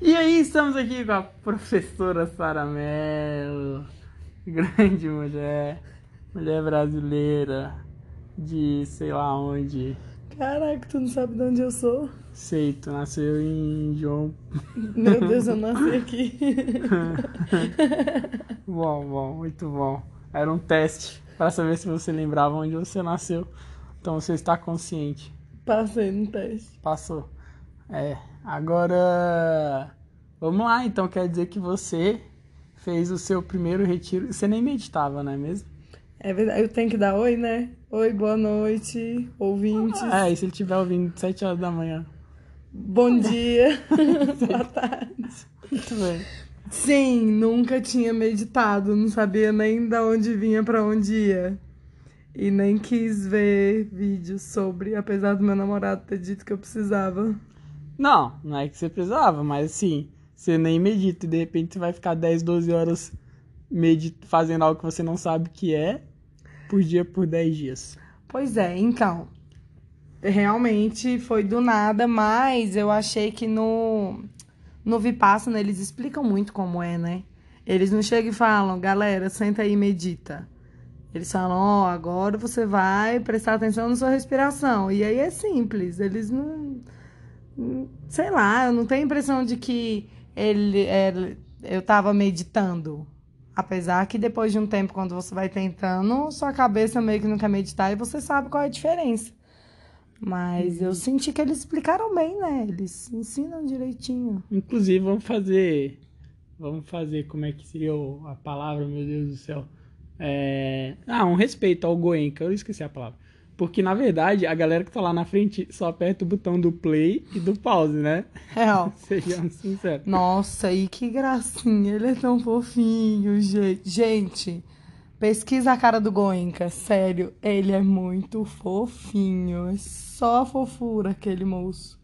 E aí, estamos aqui com a professora Sara Mello, grande mulher, mulher brasileira, de sei lá onde. Caraca, tu não sabe de onde eu sou? Sei, tu nasceu em João. Meu Deus, eu nasci aqui. bom, bom, muito bom. Era um teste para saber se você lembrava onde você nasceu. Então você está consciente. Passei no teste. Passou. É, agora vamos lá, então quer dizer que você fez o seu primeiro retiro. Você nem meditava, não é mesmo? É verdade, eu tenho que dar oi, né? Oi, boa noite, ouvintes. É, e se ele estiver ouvindo 7 horas da manhã. Bom dia, boa tarde. Muito bem. Sim, nunca tinha meditado, não sabia nem de onde vinha para onde ia. E nem quis ver vídeos sobre, apesar do meu namorado ter dito que eu precisava. Não, não é que você precisava, mas assim, você nem medita e de repente você vai ficar 10, 12 horas medit fazendo algo que você não sabe que é por dia por 10 dias. Pois é, então. Realmente foi do nada, mas eu achei que no, no Vipassana eles explicam muito como é, né? Eles não chegam e falam, galera, senta aí e medita. Eles falam, ó, oh, agora você vai prestar atenção na sua respiração. E aí é simples, eles não. Sei lá, eu não tenho a impressão de que ele, eu estava meditando. Apesar que depois de um tempo, quando você vai tentando, sua cabeça meio que não quer meditar e você sabe qual é a diferença. Mas eu senti que eles explicaram bem, né? Eles ensinam direitinho. Inclusive, vamos fazer. Vamos fazer como é que seria a palavra, meu Deus do céu. É... Ah, um respeito ao Goenka, eu esqueci a palavra. Porque, na verdade, a galera que tá lá na frente só aperta o botão do play e do pause, né? Real. Sejamos sinceros. Nossa, e que gracinha. Ele é tão fofinho, gente. Gente, pesquisa a cara do Goenka. Sério, ele é muito fofinho. É só fofura aquele moço.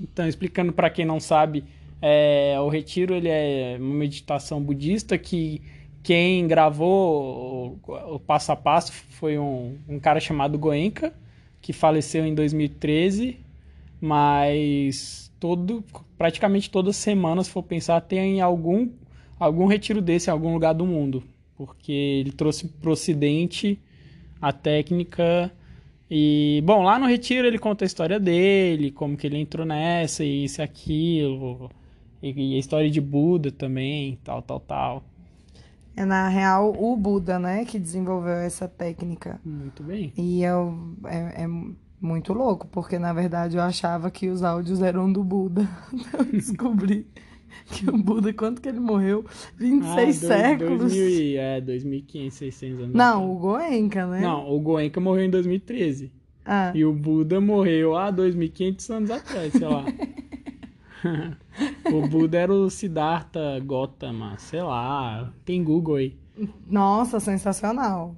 Então, explicando para quem não sabe, é, o retiro ele é uma meditação budista que quem gravou o, o passo a passo foi um, um cara chamado Goenka, que faleceu em 2013, mas todo, praticamente todas as semanas, se for pensar, tem algum, algum retiro desse em algum lugar do mundo, porque ele trouxe para o ocidente a técnica e, bom, lá no retiro ele conta a história dele, como que ele entrou nessa, e isso e aquilo, e, e a história de Buda também, tal, tal, tal. É, na real, o Buda, né, que desenvolveu essa técnica. Muito bem. E eu, é, é muito louco, porque na verdade eu achava que os áudios eram do Buda. eu descobri que o Buda, quanto que ele morreu? 26 ah, dois, séculos. 2000, é, 2500, 600 anos. Não, o Goenka, né? Não, o Goenka morreu em 2013. Ah. E o Buda morreu há 2500 anos atrás, sei lá. o Buda era o Siddhartha Gautama, sei lá. Tem Google aí. Nossa, sensacional.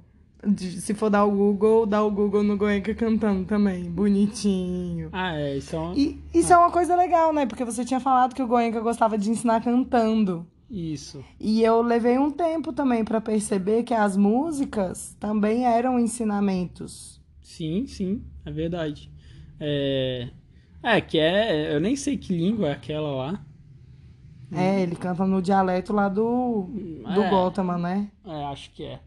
Se for dar o Google, dá o Google no Goenka cantando também. Bonitinho. Ah, é. Isso é, uma... e, isso ah. é uma coisa legal, né? Porque você tinha falado que o Goenka gostava de ensinar cantando. Isso. E eu levei um tempo também para perceber que as músicas também eram ensinamentos. Sim, sim, é verdade. É, é, que é. Eu nem sei que língua é aquela lá. É, ele canta no dialeto lá do. do é, Gotama, né? É, acho que é.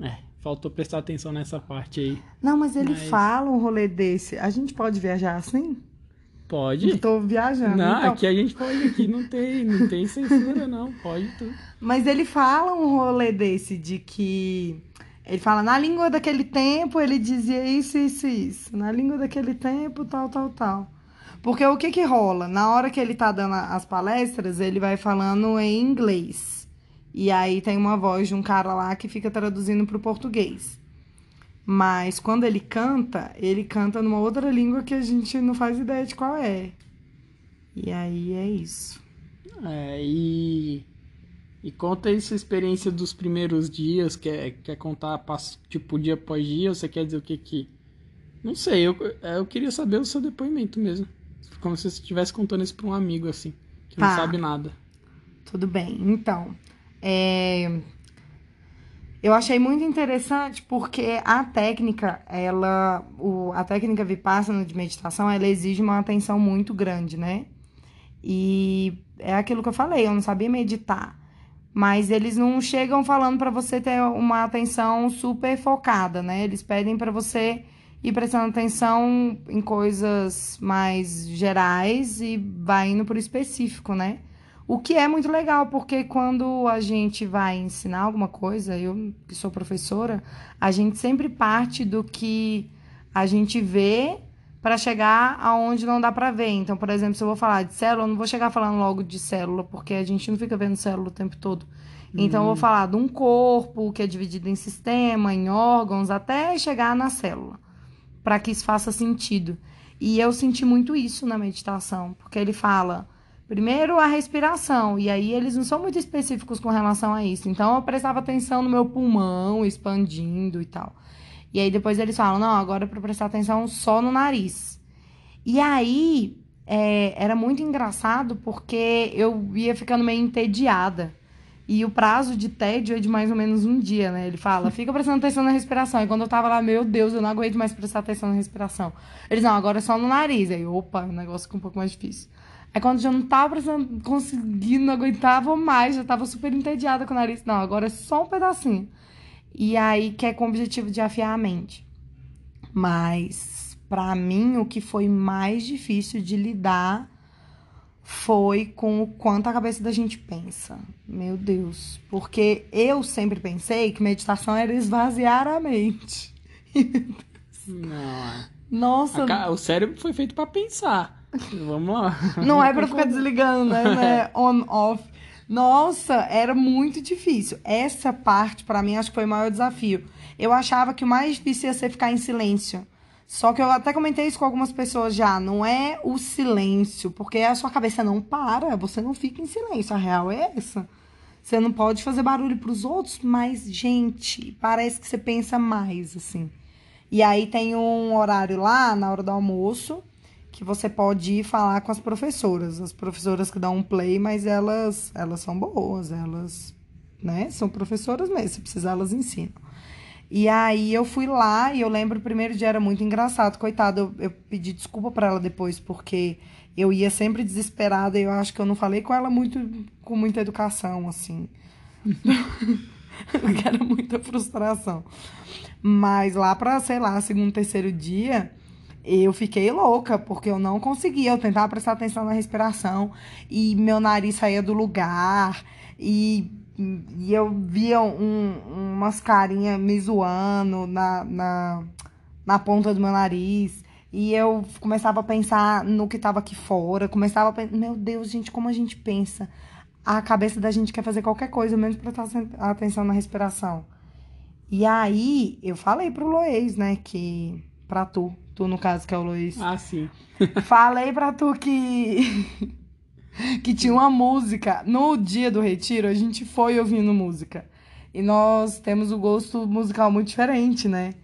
É, faltou prestar atenção nessa parte aí. Não, mas ele mas... fala um rolê desse. A gente pode viajar assim? Pode. Eu tô viajando. Não, então... aqui a gente pode, aqui não tem, não tem censura, não. Pode tudo. Mas ele fala um rolê desse de que ele fala, na língua daquele tempo ele dizia isso, isso, isso. Na língua daquele tempo, tal, tal, tal. Porque o que que rola? Na hora que ele tá dando as palestras, ele vai falando em inglês. E aí tem uma voz de um cara lá que fica traduzindo pro português. Mas quando ele canta, ele canta numa outra língua que a gente não faz ideia de qual é. E aí é isso. É, e e conta aí sua experiência dos primeiros dias, quer, quer contar tipo dia após dia, ou você quer dizer o que que... Não sei, eu, é, eu queria saber o seu depoimento mesmo. Como se você estivesse contando isso pra um amigo, assim, que tá. não sabe nada. Tudo bem, então... É... Eu achei muito interessante porque a técnica, ela, o, a técnica vipassana de meditação, ela exige uma atenção muito grande, né? E é aquilo que eu falei, eu não sabia meditar. Mas eles não chegam falando para você ter uma atenção super focada, né? Eles pedem para você ir prestando atenção em coisas mais gerais e vai indo pro específico, né? O que é muito legal, porque quando a gente vai ensinar alguma coisa, eu que sou professora, a gente sempre parte do que a gente vê para chegar aonde não dá para ver. Então, por exemplo, se eu vou falar de célula, eu não vou chegar falando logo de célula, porque a gente não fica vendo célula o tempo todo. Então, eu vou falar de um corpo que é dividido em sistema, em órgãos, até chegar na célula, para que isso faça sentido. E eu senti muito isso na meditação, porque ele fala primeiro a respiração, e aí eles não são muito específicos com relação a isso. Então, eu prestava atenção no meu pulmão expandindo e tal. E aí depois eles falam, não, agora é para prestar atenção só no nariz. E aí é, era muito engraçado porque eu ia ficando meio entediada. E o prazo de tédio é de mais ou menos um dia, né? Ele fala, fica prestando atenção na respiração. E quando eu tava lá, meu Deus, eu não aguento mais prestar atenção na respiração. Eles, não, agora é só no nariz. Aí, opa, o negócio fica um pouco mais difícil. Aí quando já não tava conseguindo, não aguentava mais, já tava super entediada com o nariz. Não, agora é só um pedacinho. E aí que é com o objetivo de afiar a mente. Mas para mim o que foi mais difícil de lidar foi com o quanto a cabeça da gente pensa. Meu Deus, porque eu sempre pensei que meditação era esvaziar a mente. Não. Nossa, A o cérebro foi feito pra pensar. Vamos lá. não é pra ficar desligando, né? Não é on off. Nossa, era muito difícil. Essa parte pra mim acho que foi o maior desafio. Eu achava que o mais difícil ia ser ficar em silêncio. Só que eu até comentei isso com algumas pessoas já. Não é o silêncio, porque a sua cabeça não para, você não fica em silêncio. A real é essa. Você não pode fazer barulho pros outros, mas, gente, parece que você pensa mais, assim. E aí tem um horário lá, na hora do almoço, que você pode ir falar com as professoras. As professoras que dão um play, mas elas, elas são boas, elas, né, são professoras mesmo. Se precisar, elas ensinam. E aí eu fui lá e eu lembro o primeiro dia era muito engraçado, coitado. Eu, eu pedi desculpa pra ela depois, porque eu ia sempre desesperada e eu acho que eu não falei com ela muito com muita educação, assim. era muita frustração. Mas lá pra, sei lá, segundo, terceiro dia, eu fiquei louca, porque eu não conseguia. Eu tentava prestar atenção na respiração e meu nariz saía do lugar e, e eu via um, umas carinhas me zoando na, na, na ponta do meu nariz. E eu começava a pensar no que estava aqui fora. Começava a pensar, meu Deus, gente, como a gente pensa. A cabeça da gente quer fazer qualquer coisa, menos prestar atenção na respiração. E aí, eu falei pro Loês, né, que... Pra tu, tu no caso, que é o Loês. Ah, sim. Falei pra tu que. que tinha uma música. No dia do retiro, a gente foi ouvindo música. E nós temos o gosto musical muito diferente, né?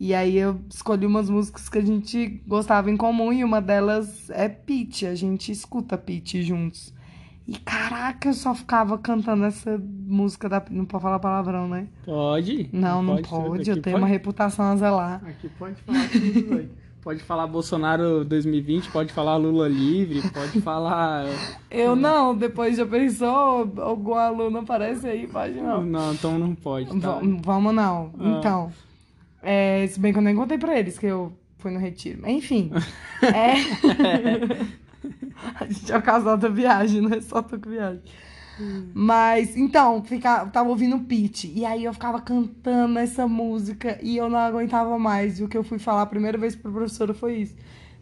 E aí eu escolhi umas músicas que a gente gostava em comum e uma delas é Pitch. A gente escuta Pitch juntos. E caraca, eu só ficava cantando essa música da. Não pode falar palavrão, né? Pode? Não, não pode. Aqui Eu tenho pode. uma reputação a zelar. Aqui pode falar tudo, velho. Pode falar Bolsonaro 2020, pode falar Lula livre, pode falar. Eu não, depois já pensou, algum aluno aparece aí, pode não. Não, então não pode. Tá? Va- Vamos não. Ah. Então, é, se bem que eu nem contei pra eles que eu fui no retiro. Enfim, é... a gente é o casal da viagem, não é só tu que viaja. Mas, então, fica, tava ouvindo Pitch. E aí eu ficava cantando essa música e eu não aguentava mais. E o que eu fui falar a primeira vez pro professora foi isso.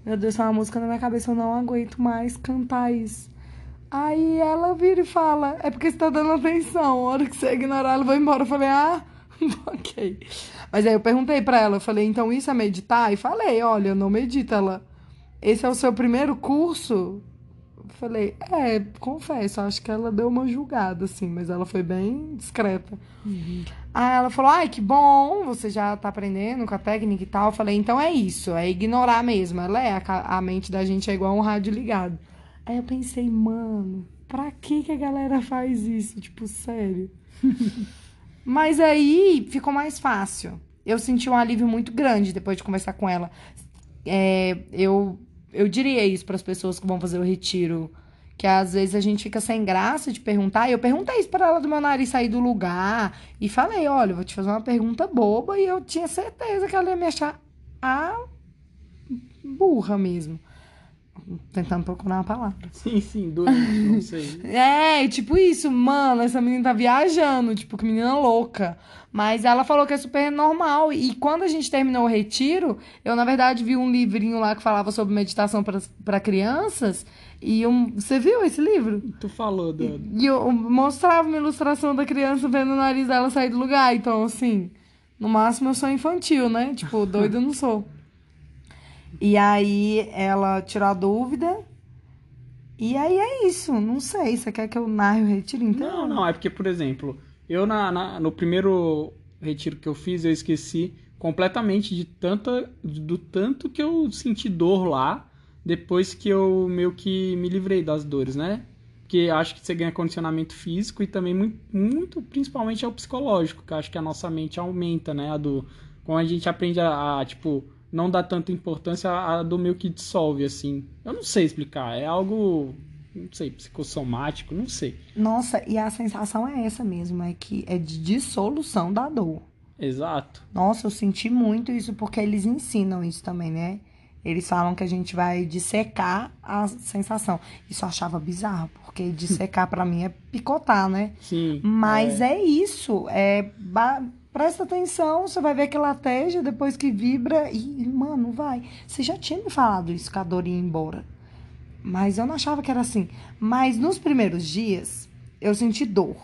Meu Deus, é uma música na minha cabeça, eu não aguento mais cantar isso. Aí ela vira e fala, é porque você tá dando atenção. A hora que você ignorar, ela vai embora. Eu falei, ah, ok. Mas aí eu perguntei pra ela, eu falei, então isso é meditar? E falei, olha, eu não medito. Ela, esse é o seu primeiro curso? Falei, é, confesso, acho que ela deu uma julgada, assim, mas ela foi bem discreta. Aí ela falou, ai, que bom, você já tá aprendendo com a técnica e tal. Eu falei, então é isso, é ignorar mesmo. Ela é, a, a mente da gente é igual um rádio ligado. Aí eu pensei, mano, pra que que a galera faz isso? Tipo, sério. Mas aí ficou mais fácil. Eu senti um alívio muito grande depois de conversar com ela. É, eu, eu diria isso para as pessoas que vão fazer o retiro, que às vezes a gente fica sem graça de perguntar. E eu perguntei isso pra ela do meu nariz sair do lugar. E falei, olha, vou te fazer uma pergunta boba. E eu tinha certeza que ela ia me achar a burra mesmo. Tentando procurar uma palavra. Sim, sim, doente, não sei. É, tipo isso, mano, essa menina tá viajando, tipo, que menina louca. Mas ela falou que é super normal. E quando a gente terminou o retiro, eu, na verdade, vi um livrinho lá que falava sobre meditação para crianças. E um, você viu esse livro? Tu falou do. E, e eu mostrava uma ilustração da criança vendo o nariz dela sair do lugar. Então, assim, no máximo eu sou infantil, né? Tipo, doida eu não sou. E aí ela tirou a dúvida. E aí é isso. Não sei. Você quer que eu narre o retiro inteiro? Não, não. É porque, por exemplo, eu na, na no primeiro retiro que eu fiz, eu esqueci completamente de tanta, do tanto que eu senti dor lá depois que eu meio que me livrei das dores, né? Porque acho que você ganha condicionamento físico e também muito, muito principalmente é o psicológico, que acho que a nossa mente aumenta, né? A do, quando a gente aprende a, a tipo, não dar tanta importância a, a do meio que dissolve, assim. Eu não sei explicar, é algo não sei, psicossomático, não sei. Nossa, e a sensação é essa mesmo, é que é de dissolução da dor. Exato. Nossa, eu senti muito isso porque eles ensinam isso também, né? Eles falam que a gente vai dissecar a sensação. Isso eu achava bizarro, porque dissecar para mim é picotar, né? Sim. Mas é, é isso. É presta atenção, você vai ver que lateja depois que vibra e, mano, vai. Você já tinha me falado isso que a dor ia embora. Mas eu não achava que era assim. Mas nos primeiros dias, eu senti dor.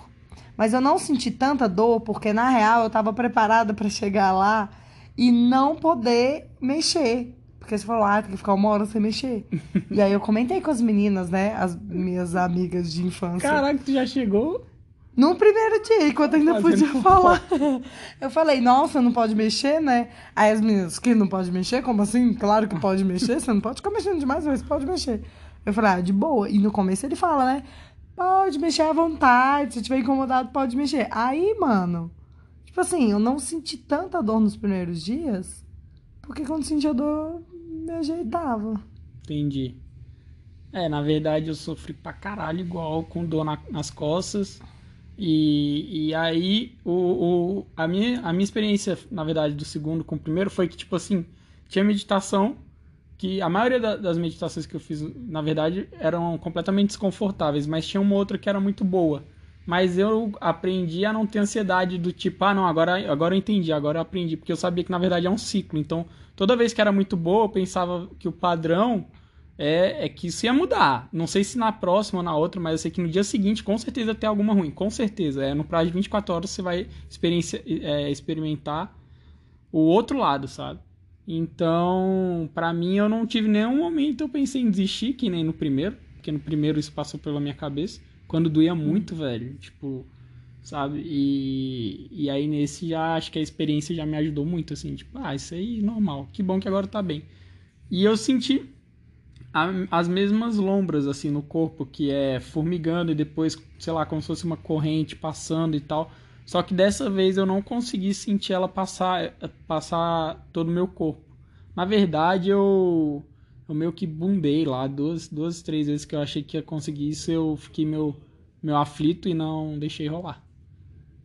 Mas eu não senti tanta dor porque, na real, eu tava preparada para chegar lá e não poder mexer. Porque você falou, ah, tem que ficar uma hora sem mexer. e aí eu comentei com as meninas, né? As minhas amigas de infância. Caraca, tu já chegou? No primeiro dia, enquanto ainda podia falar. Eu falei, nossa, não pode mexer, né? Aí as meninas, que não pode mexer? Como assim? Claro que pode mexer, você não pode ficar mexendo demais, mas pode mexer. Eu falei, ah, de boa. E no começo ele fala, né? Pode mexer à vontade, se tiver incomodado, pode mexer. Aí, mano, tipo assim, eu não senti tanta dor nos primeiros dias, porque quando sentia dor, me ajeitava. Entendi. É, na verdade eu sofri pra caralho igual, com dor na, nas costas. E, e aí, o, o, a, minha, a minha experiência, na verdade, do segundo com o primeiro foi que, tipo assim, tinha meditação, que a maioria da, das meditações que eu fiz, na verdade, eram completamente desconfortáveis, mas tinha uma outra que era muito boa. Mas eu aprendi a não ter ansiedade do tipo, ah, não, agora, agora eu entendi, agora eu aprendi, porque eu sabia que na verdade é um ciclo. Então, toda vez que era muito boa, eu pensava que o padrão é, é que isso ia mudar. Não sei se na próxima ou na outra, mas eu sei que no dia seguinte com certeza tem alguma ruim. Com certeza. É, no prazo de 24 horas você vai é, experimentar o outro lado, sabe? Então, para mim, eu não tive nenhum momento eu pensei em desistir, que nem no primeiro, porque no primeiro isso passou pela minha cabeça, quando doía muito, velho, tipo, sabe? E, e aí nesse já acho que a experiência já me ajudou muito, assim, tipo, ah, isso aí normal, que bom que agora tá bem. E eu senti as mesmas lombras, assim, no corpo, que é formigando e depois, sei lá, como se fosse uma corrente passando e tal. Só que dessa vez eu não consegui sentir ela passar, passar todo o meu corpo. Na verdade, eu, eu meio que bundei lá duas, duas, três vezes que eu achei que ia conseguir isso, eu fiquei meu, meu aflito e não deixei rolar.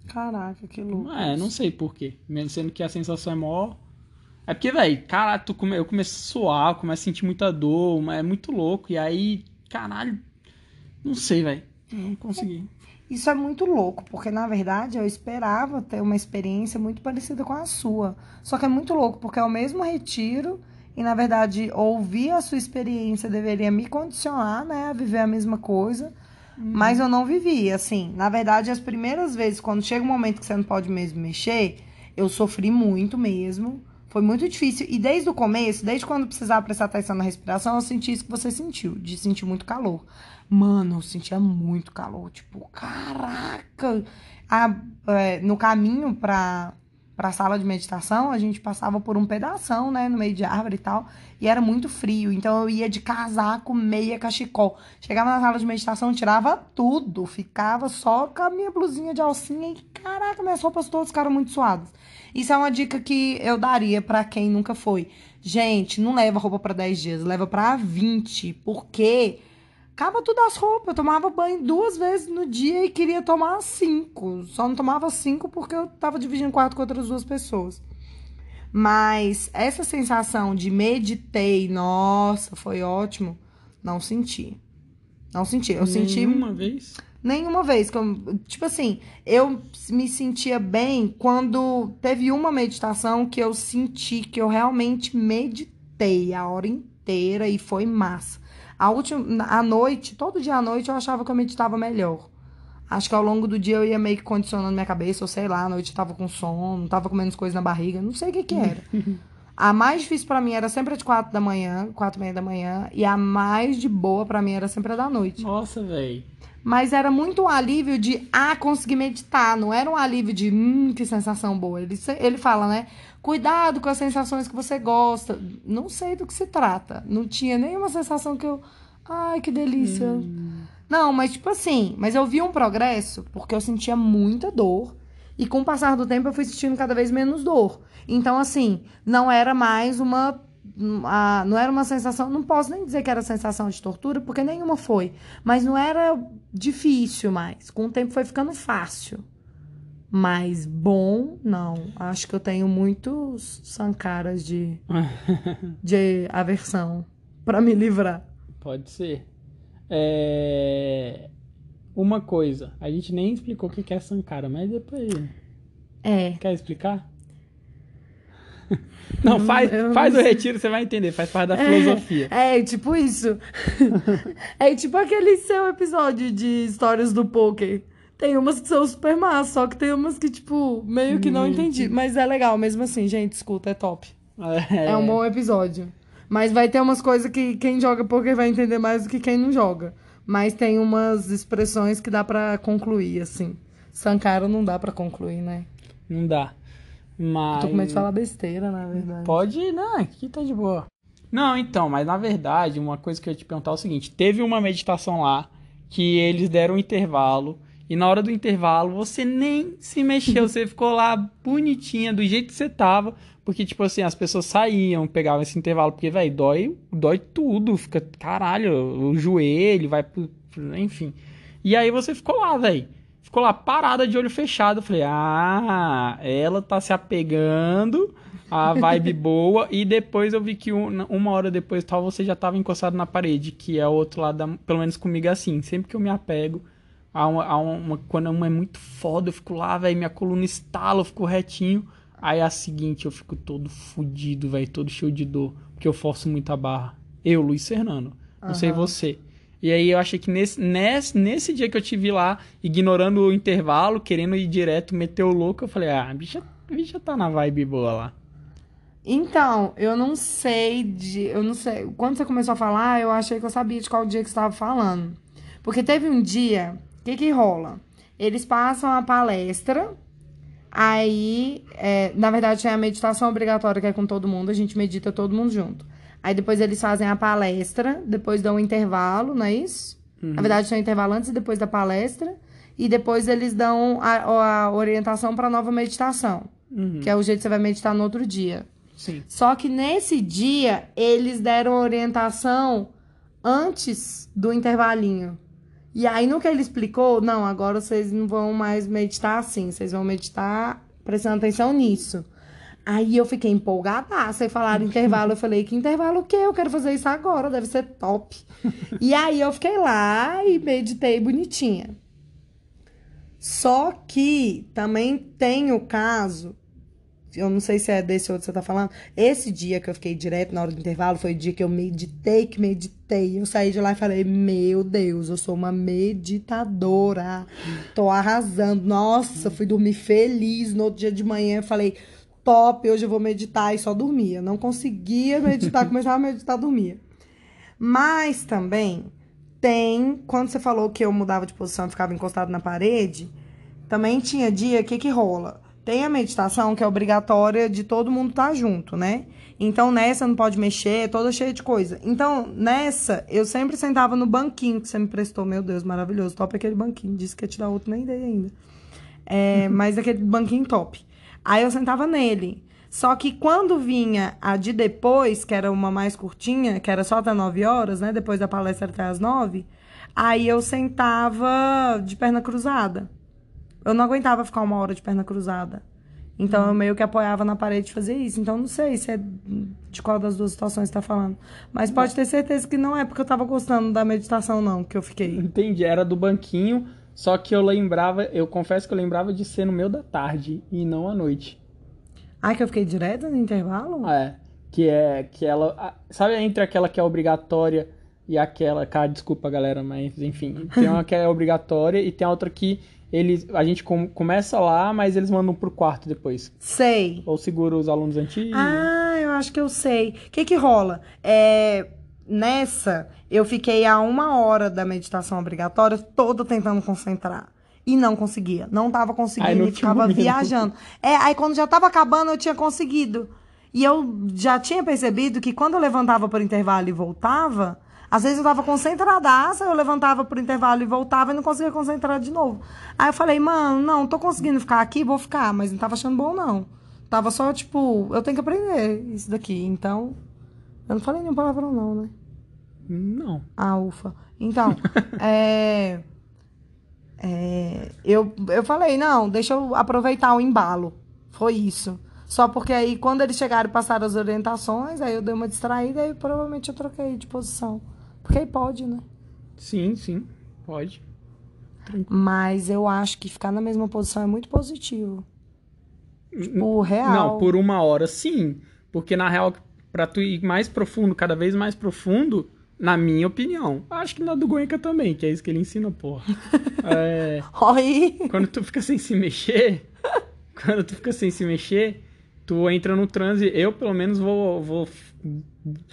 Caraca, que louco. É, não sei porquê. Mesmo sendo que a sensação é maior. É porque, velho, cara, tu come... eu começo a suar, começo a sentir muita dor, é muito louco. E aí, caralho, não sei, velho. Não consegui. Isso é muito louco, porque na verdade eu esperava ter uma experiência muito parecida com a sua. Só que é muito louco, porque é o mesmo retiro e na verdade ouvir a sua experiência deveria me condicionar, né, a viver a mesma coisa. Uhum. Mas eu não vivi, assim. Na verdade, as primeiras vezes, quando chega um momento que você não pode mesmo mexer, eu sofri muito mesmo. Foi muito difícil. E desde o começo, desde quando precisava prestar atenção na respiração, eu senti isso que você sentiu, de sentir muito calor. Mano, eu sentia muito calor. Tipo, caraca! A, é, no caminho pra, pra sala de meditação, a gente passava por um pedação, né? No meio de árvore e tal. E era muito frio. Então eu ia de casaco, meia cachecol. Chegava na sala de meditação, tirava tudo. Ficava só com a minha blusinha de alcinha. E caraca, minhas roupas todas ficaram muito suadas. Isso é uma dica que eu daria para quem nunca foi. Gente, não leva roupa para 10 dias, leva para 20. Porque Acaba tudo as roupas. Eu tomava banho duas vezes no dia e queria tomar cinco. Só não tomava cinco porque eu tava dividindo quarto com outras duas pessoas. Mas essa sensação de meditei, nossa, foi ótimo, não senti. Não senti. Eu senti. Nenhuma vez? Nenhuma vez. Tipo assim, eu me sentia bem quando teve uma meditação que eu senti que eu realmente meditei a hora inteira e foi massa. A última, à noite, todo dia à noite eu achava que eu meditava melhor. Acho que ao longo do dia eu ia meio que condicionando minha cabeça, ou sei lá, à noite eu tava com sono, tava com menos coisa na barriga, não sei o que que era. A mais difícil para mim era sempre a de quatro da manhã, quatro e meia da manhã, e a mais de boa para mim era sempre a da noite. Nossa, velho. Mas era muito um alívio de, ah, consegui meditar. Não era um alívio de, hum, que sensação boa. Ele, ele fala, né? Cuidado com as sensações que você gosta. Não sei do que se trata. Não tinha nenhuma sensação que eu, ai, que delícia. Hum. Não, mas tipo assim, mas eu vi um progresso porque eu sentia muita dor. E com o passar do tempo eu fui sentindo cada vez menos dor. Então, assim, não era mais uma. Uma não era uma sensação. Não posso nem dizer que era sensação de tortura, porque nenhuma foi. Mas não era difícil mais. Com o tempo foi ficando fácil. Mas bom, não. Acho que eu tenho muitos sancaras de, de aversão para me livrar. Pode ser. É... Uma coisa, a gente nem explicou o que é Sankara, mas depois. É. Quer explicar? Não, faz, faz o retiro, você vai entender, faz parte da é, filosofia. É, tipo isso. é tipo aquele seu episódio de histórias do poker. Tem umas que são super más, só que tem umas que, tipo, meio que não entendi. Mas é legal, mesmo assim, gente, escuta, é top. É, é um bom episódio. Mas vai ter umas coisas que quem joga poker vai entender mais do que quem não joga. Mas tem umas expressões que dá para concluir, assim. Sankara não dá para concluir, né? Não dá. Mas. Tô com medo de falar besteira, na verdade. Pode, não, aqui tá de boa. Não, então, mas na verdade, uma coisa que eu ia te perguntar é o seguinte: teve uma meditação lá que eles deram um intervalo. E na hora do intervalo, você nem se mexeu, você ficou lá bonitinha, do jeito que você tava, porque, tipo assim, as pessoas saíam, pegavam esse intervalo, porque, velho, dói, dói tudo, fica, caralho, o joelho, vai pro. Enfim. E aí você ficou lá, velho. Ficou lá parada de olho fechado. Eu falei, ah, ela tá se apegando, a vibe boa. E depois eu vi que um, uma hora depois tal, você já tava encostado na parede, que é o outro lado, da, pelo menos comigo é assim. Sempre que eu me apego, a uma, a uma, quando uma é muito foda, eu fico lá, velho, minha coluna estala, eu fico retinho. Aí a seguinte eu fico todo fudido, velho, todo cheio de dor, porque eu forço muito a barra. Eu, Luiz Fernando. Não uhum. sei você. E aí eu achei que nesse, nesse, nesse dia que eu te vi lá, ignorando o intervalo, querendo ir direto, meter o louco, eu falei, ah, a bicha, a bicha tá na vibe boa lá. Então, eu não sei de. Eu não sei. Quando você começou a falar, eu achei que eu sabia de qual dia que você estava falando. Porque teve um dia. O que, que rola? Eles passam a palestra Aí, é, na verdade, tem a meditação obrigatória que é com todo mundo, a gente medita todo mundo junto. Aí depois eles fazem a palestra, depois dão um intervalo, não é isso? Uhum. Na verdade, um intervalo antes e depois da palestra. E depois eles dão a, a orientação para nova meditação, uhum. que é o jeito que você vai meditar no outro dia. Sim. Só que nesse dia, eles deram orientação antes do intervalinho. E aí, no que ele explicou, não, agora vocês não vão mais meditar assim, vocês vão meditar prestando atenção nisso. Aí eu fiquei empolgada. Vocês falaram intervalo. Eu falei, que intervalo o quê? Eu quero fazer isso agora, deve ser top. e aí eu fiquei lá e meditei bonitinha. Só que também tem o caso eu não sei se é desse outro que você tá falando. Esse dia que eu fiquei direto na hora do intervalo foi o dia que eu meditei, que meditei. Eu saí de lá e falei: Meu Deus, eu sou uma meditadora. Tô arrasando. Nossa, fui dormir feliz. No outro dia de manhã eu falei: Top, hoje eu vou meditar. E só dormia. Não conseguia meditar, começava a meditar, dormia. Mas também tem. Quando você falou que eu mudava de posição e ficava encostado na parede, também tinha dia que que rola tem a meditação que é obrigatória de todo mundo estar tá junto, né? Então nessa não pode mexer, é toda cheia de coisa. Então nessa eu sempre sentava no banquinho que você me prestou, meu Deus, maravilhoso, top aquele banquinho. Disse que ia te dar outro, nem dei ainda. É, mas aquele banquinho top. Aí eu sentava nele. Só que quando vinha a de depois, que era uma mais curtinha, que era só até 9 horas, né? Depois da palestra até as 9, aí eu sentava de perna cruzada. Eu não aguentava ficar uma hora de perna cruzada. Então eu meio que apoiava na parede fazia isso. Então não sei se é de qual das duas situações está falando. Mas pode ter certeza que não é porque eu tava gostando da meditação, não, que eu fiquei. Entendi, era do banquinho, só que eu lembrava, eu confesso que eu lembrava de ser no meio da tarde e não à noite. Ah, que eu fiquei direto no intervalo? É, que é que ela, sabe entre aquela que é obrigatória e aquela, cara, desculpa galera, mas enfim, tem uma que é obrigatória e tem a outra que eles, a gente com- começa lá, mas eles mandam pro quarto depois. Sei. Ou segura os alunos antigos. Ah, eu acho que eu sei. O que que rola? É, nessa, eu fiquei a uma hora da meditação obrigatória toda tentando concentrar. E não conseguia. Não tava conseguindo no e ficava último minuto. viajando. É, aí quando já tava acabando, eu tinha conseguido. E eu já tinha percebido que quando eu levantava por intervalo e voltava, às vezes eu tava concentradaça, eu levantava por intervalo e voltava e não conseguia concentrar de novo. Aí eu falei, mano, não, tô conseguindo ficar aqui, vou ficar, mas não tava achando bom, não. Tava só, tipo, eu tenho que aprender isso daqui. Então, eu não falei nenhum palavrão, não, né? Não. Ah, ufa. Então, é, é, eu, eu falei, não, deixa eu aproveitar o embalo. Foi isso. Só porque aí, quando eles chegaram e passaram as orientações, aí eu dei uma distraída e provavelmente eu troquei de posição. Porque aí pode, né? Sim, sim, pode. Mas eu acho que ficar na mesma posição é muito positivo. Tipo, real. Não, por uma hora sim. Porque na real, pra tu ir mais profundo, cada vez mais profundo, na minha opinião. Acho que na do Goenka também, que é isso que ele ensina, porra. É, Oi! quando tu fica sem se mexer, quando tu fica sem se mexer, tu entra no transe. Eu, pelo menos, vou, vou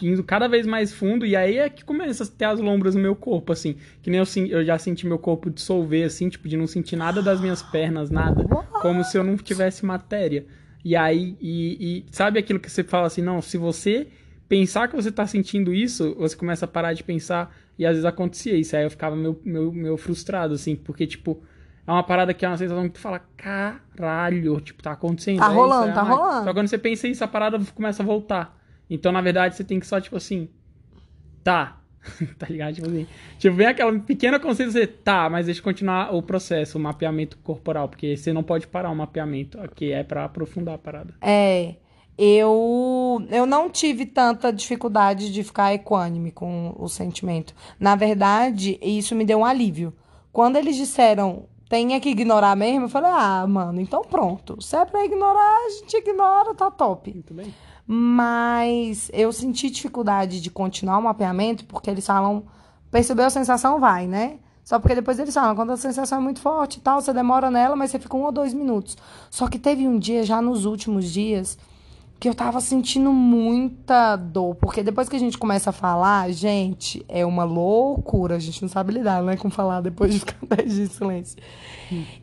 indo cada vez mais fundo, e aí é que começa a ter as lombras no meu corpo, assim. Que nem eu, eu já senti meu corpo dissolver, assim, tipo, de não sentir nada das minhas pernas, nada. Como se eu não tivesse matéria. E aí, e, e sabe aquilo que você fala assim, não, se você pensar que você tá sentindo isso, você começa a parar de pensar, e às vezes acontecia isso. Aí eu ficava meio, meio, meio frustrado, assim, porque, tipo, é uma parada que é uma sensação que tu fala, caralho, tipo, tá acontecendo. Tá é isso, rolando, é tá mágica. rolando. Só que quando você pensa isso, a parada começa a voltar. Então, na verdade, você tem que só, tipo assim, tá. tá ligado? Tipo assim. Tipo, vem aquela pequena consciência, você, tá, mas deixa eu continuar o processo, o mapeamento corporal, porque você não pode parar o mapeamento, que é pra aprofundar a parada. É, eu, eu não tive tanta dificuldade de ficar equânime com o sentimento. Na verdade, isso me deu um alívio. Quando eles disseram, tenha que ignorar mesmo, eu falei, ah, mano, então pronto. Se é pra ignorar, a gente ignora, tá top. Muito bem. Mas eu senti dificuldade de continuar o mapeamento porque eles falam, percebeu a sensação, vai, né? Só porque depois eles falam, quando a sensação é muito forte e tal, você demora nela, mas você fica um ou dois minutos. Só que teve um dia, já nos últimos dias, que eu tava sentindo muita dor. Porque depois que a gente começa a falar, gente, é uma loucura. A gente não sabe lidar, né? Com falar depois de ficar 10 dias de silêncio.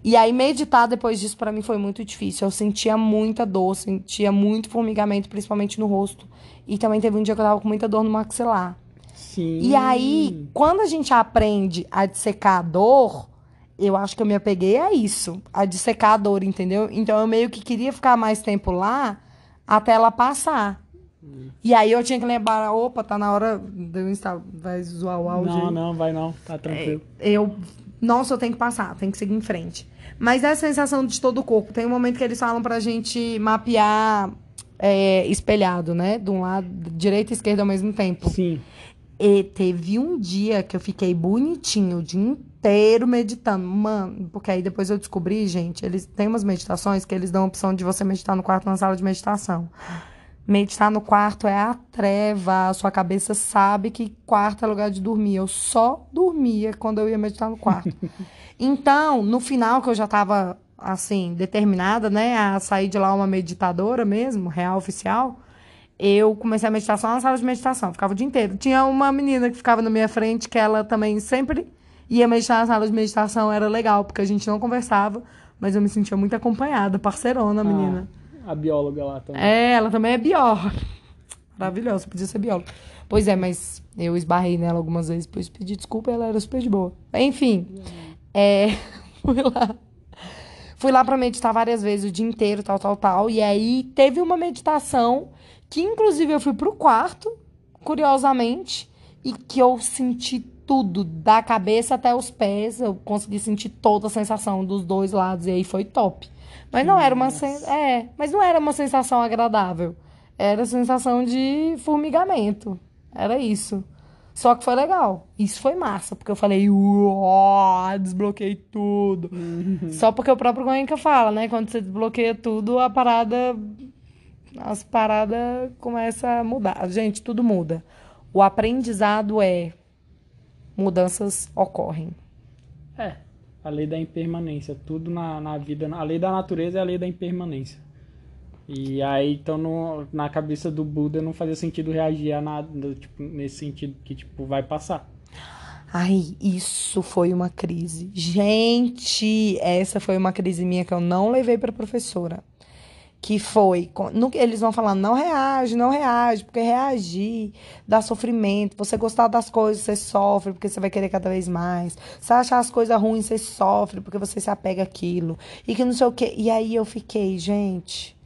E aí, meditar depois disso, pra mim, foi muito difícil. Eu sentia muita dor, sentia muito formigamento, principalmente no rosto. E também teve um dia que eu tava com muita dor no maxilar. Sim. E aí, quando a gente aprende a dissecar a dor, eu acho que eu me apeguei a isso, a dissecar a dor, entendeu? Então eu meio que queria ficar mais tempo lá até ela passar. E aí eu tinha que lembrar, opa, tá na hora de eu instalar, vai zoar o áudio. Não, aí. não, vai não, tá tranquilo. Eu, nossa, eu tenho que passar, tenho que seguir em frente. Mas é a sensação de todo o corpo. Tem um momento que eles falam pra gente mapear é, espelhado, né? De um lado, direita e esquerda ao mesmo tempo. Sim. E teve um dia que eu fiquei bonitinho o dia inteiro meditando. Mano, porque aí depois eu descobri, gente, eles têm umas meditações que eles dão a opção de você meditar no quarto na sala de meditação. Meditar no quarto é a treva, a sua cabeça sabe que quarto é lugar de dormir. Eu só dormia quando eu ia meditar no quarto. então, no final que eu já tava assim, determinada, né, a sair de lá uma meditadora mesmo, real oficial, eu comecei a meditar só na sala de meditação, ficava o dia inteiro. Tinha uma menina que ficava na minha frente, que ela também sempre ia meditar na sala de meditação, era legal, porque a gente não conversava, mas eu me sentia muito acompanhada, parceirona, a menina. Ah, a bióloga lá também. É, ela também é bióloga. Maravilhosa, podia ser bióloga. Pois é, mas eu esbarrei nela algumas vezes, depois pedi desculpa ela era super de boa. Enfim, é, fui lá. Fui lá para meditar várias vezes o dia inteiro, tal, tal, tal. E aí teve uma meditação que, inclusive, eu fui pro quarto, curiosamente, e que eu senti tudo, da cabeça até os pés. Eu consegui sentir toda a sensação dos dois lados. E aí foi top. Mas não era uma sen... é, mas não era uma sensação agradável. Era sensação de formigamento. Era isso. Só que foi legal. Isso foi massa, porque eu falei, uó, desbloqueei tudo. Uhum. Só porque o próprio Goenka fala, né? Quando você desbloqueia tudo, a parada. As paradas começam a mudar. Gente, tudo muda. O aprendizado é. Mudanças ocorrem. É, a lei da impermanência. Tudo na, na vida. A lei da natureza é a lei da impermanência. E aí, então, no, na cabeça do Buda não fazia sentido reagir a nada, tipo, nesse sentido que, tipo, vai passar. Ai, isso foi uma crise. Gente, essa foi uma crise minha que eu não levei para professora. Que foi, eles vão falando, não reage, não reage, porque reagir dá sofrimento. Você gostar das coisas, você sofre, porque você vai querer cada vez mais. Você achar as coisas ruins, você sofre, porque você se apega àquilo. E que não sei o quê. E aí eu fiquei, gente,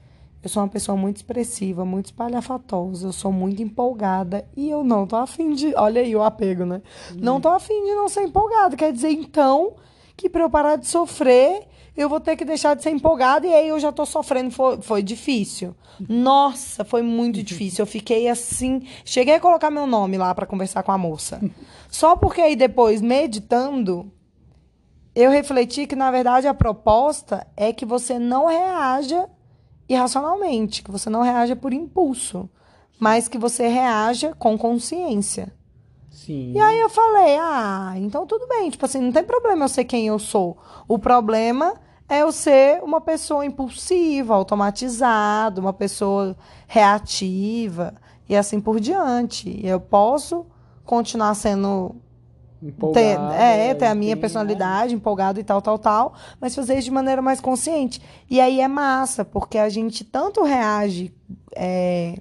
eu sou uma pessoa muito expressiva, muito espalhafatosa, eu sou muito empolgada e eu não tô afim de. Olha aí o apego, né? Não tô afim de não ser empolgada. Quer dizer, então, que para eu parar de sofrer, eu vou ter que deixar de ser empolgada e aí eu já tô sofrendo. Foi, foi difícil. Nossa, foi muito difícil. Eu fiquei assim. Cheguei a colocar meu nome lá para conversar com a moça. Só porque aí depois, meditando, eu refleti que, na verdade, a proposta é que você não reaja irracionalmente, que você não reaja por impulso, mas que você reaja com consciência. Sim. E aí eu falei, ah, então tudo bem, tipo assim, não tem problema eu ser quem eu sou. O problema é eu ser uma pessoa impulsiva, automatizada, uma pessoa reativa e assim por diante. Eu posso continuar sendo ter, é, ter a minha personalidade, é. empolgado e tal, tal, tal, mas fazer isso de maneira mais consciente. E aí é massa, porque a gente tanto reage. É,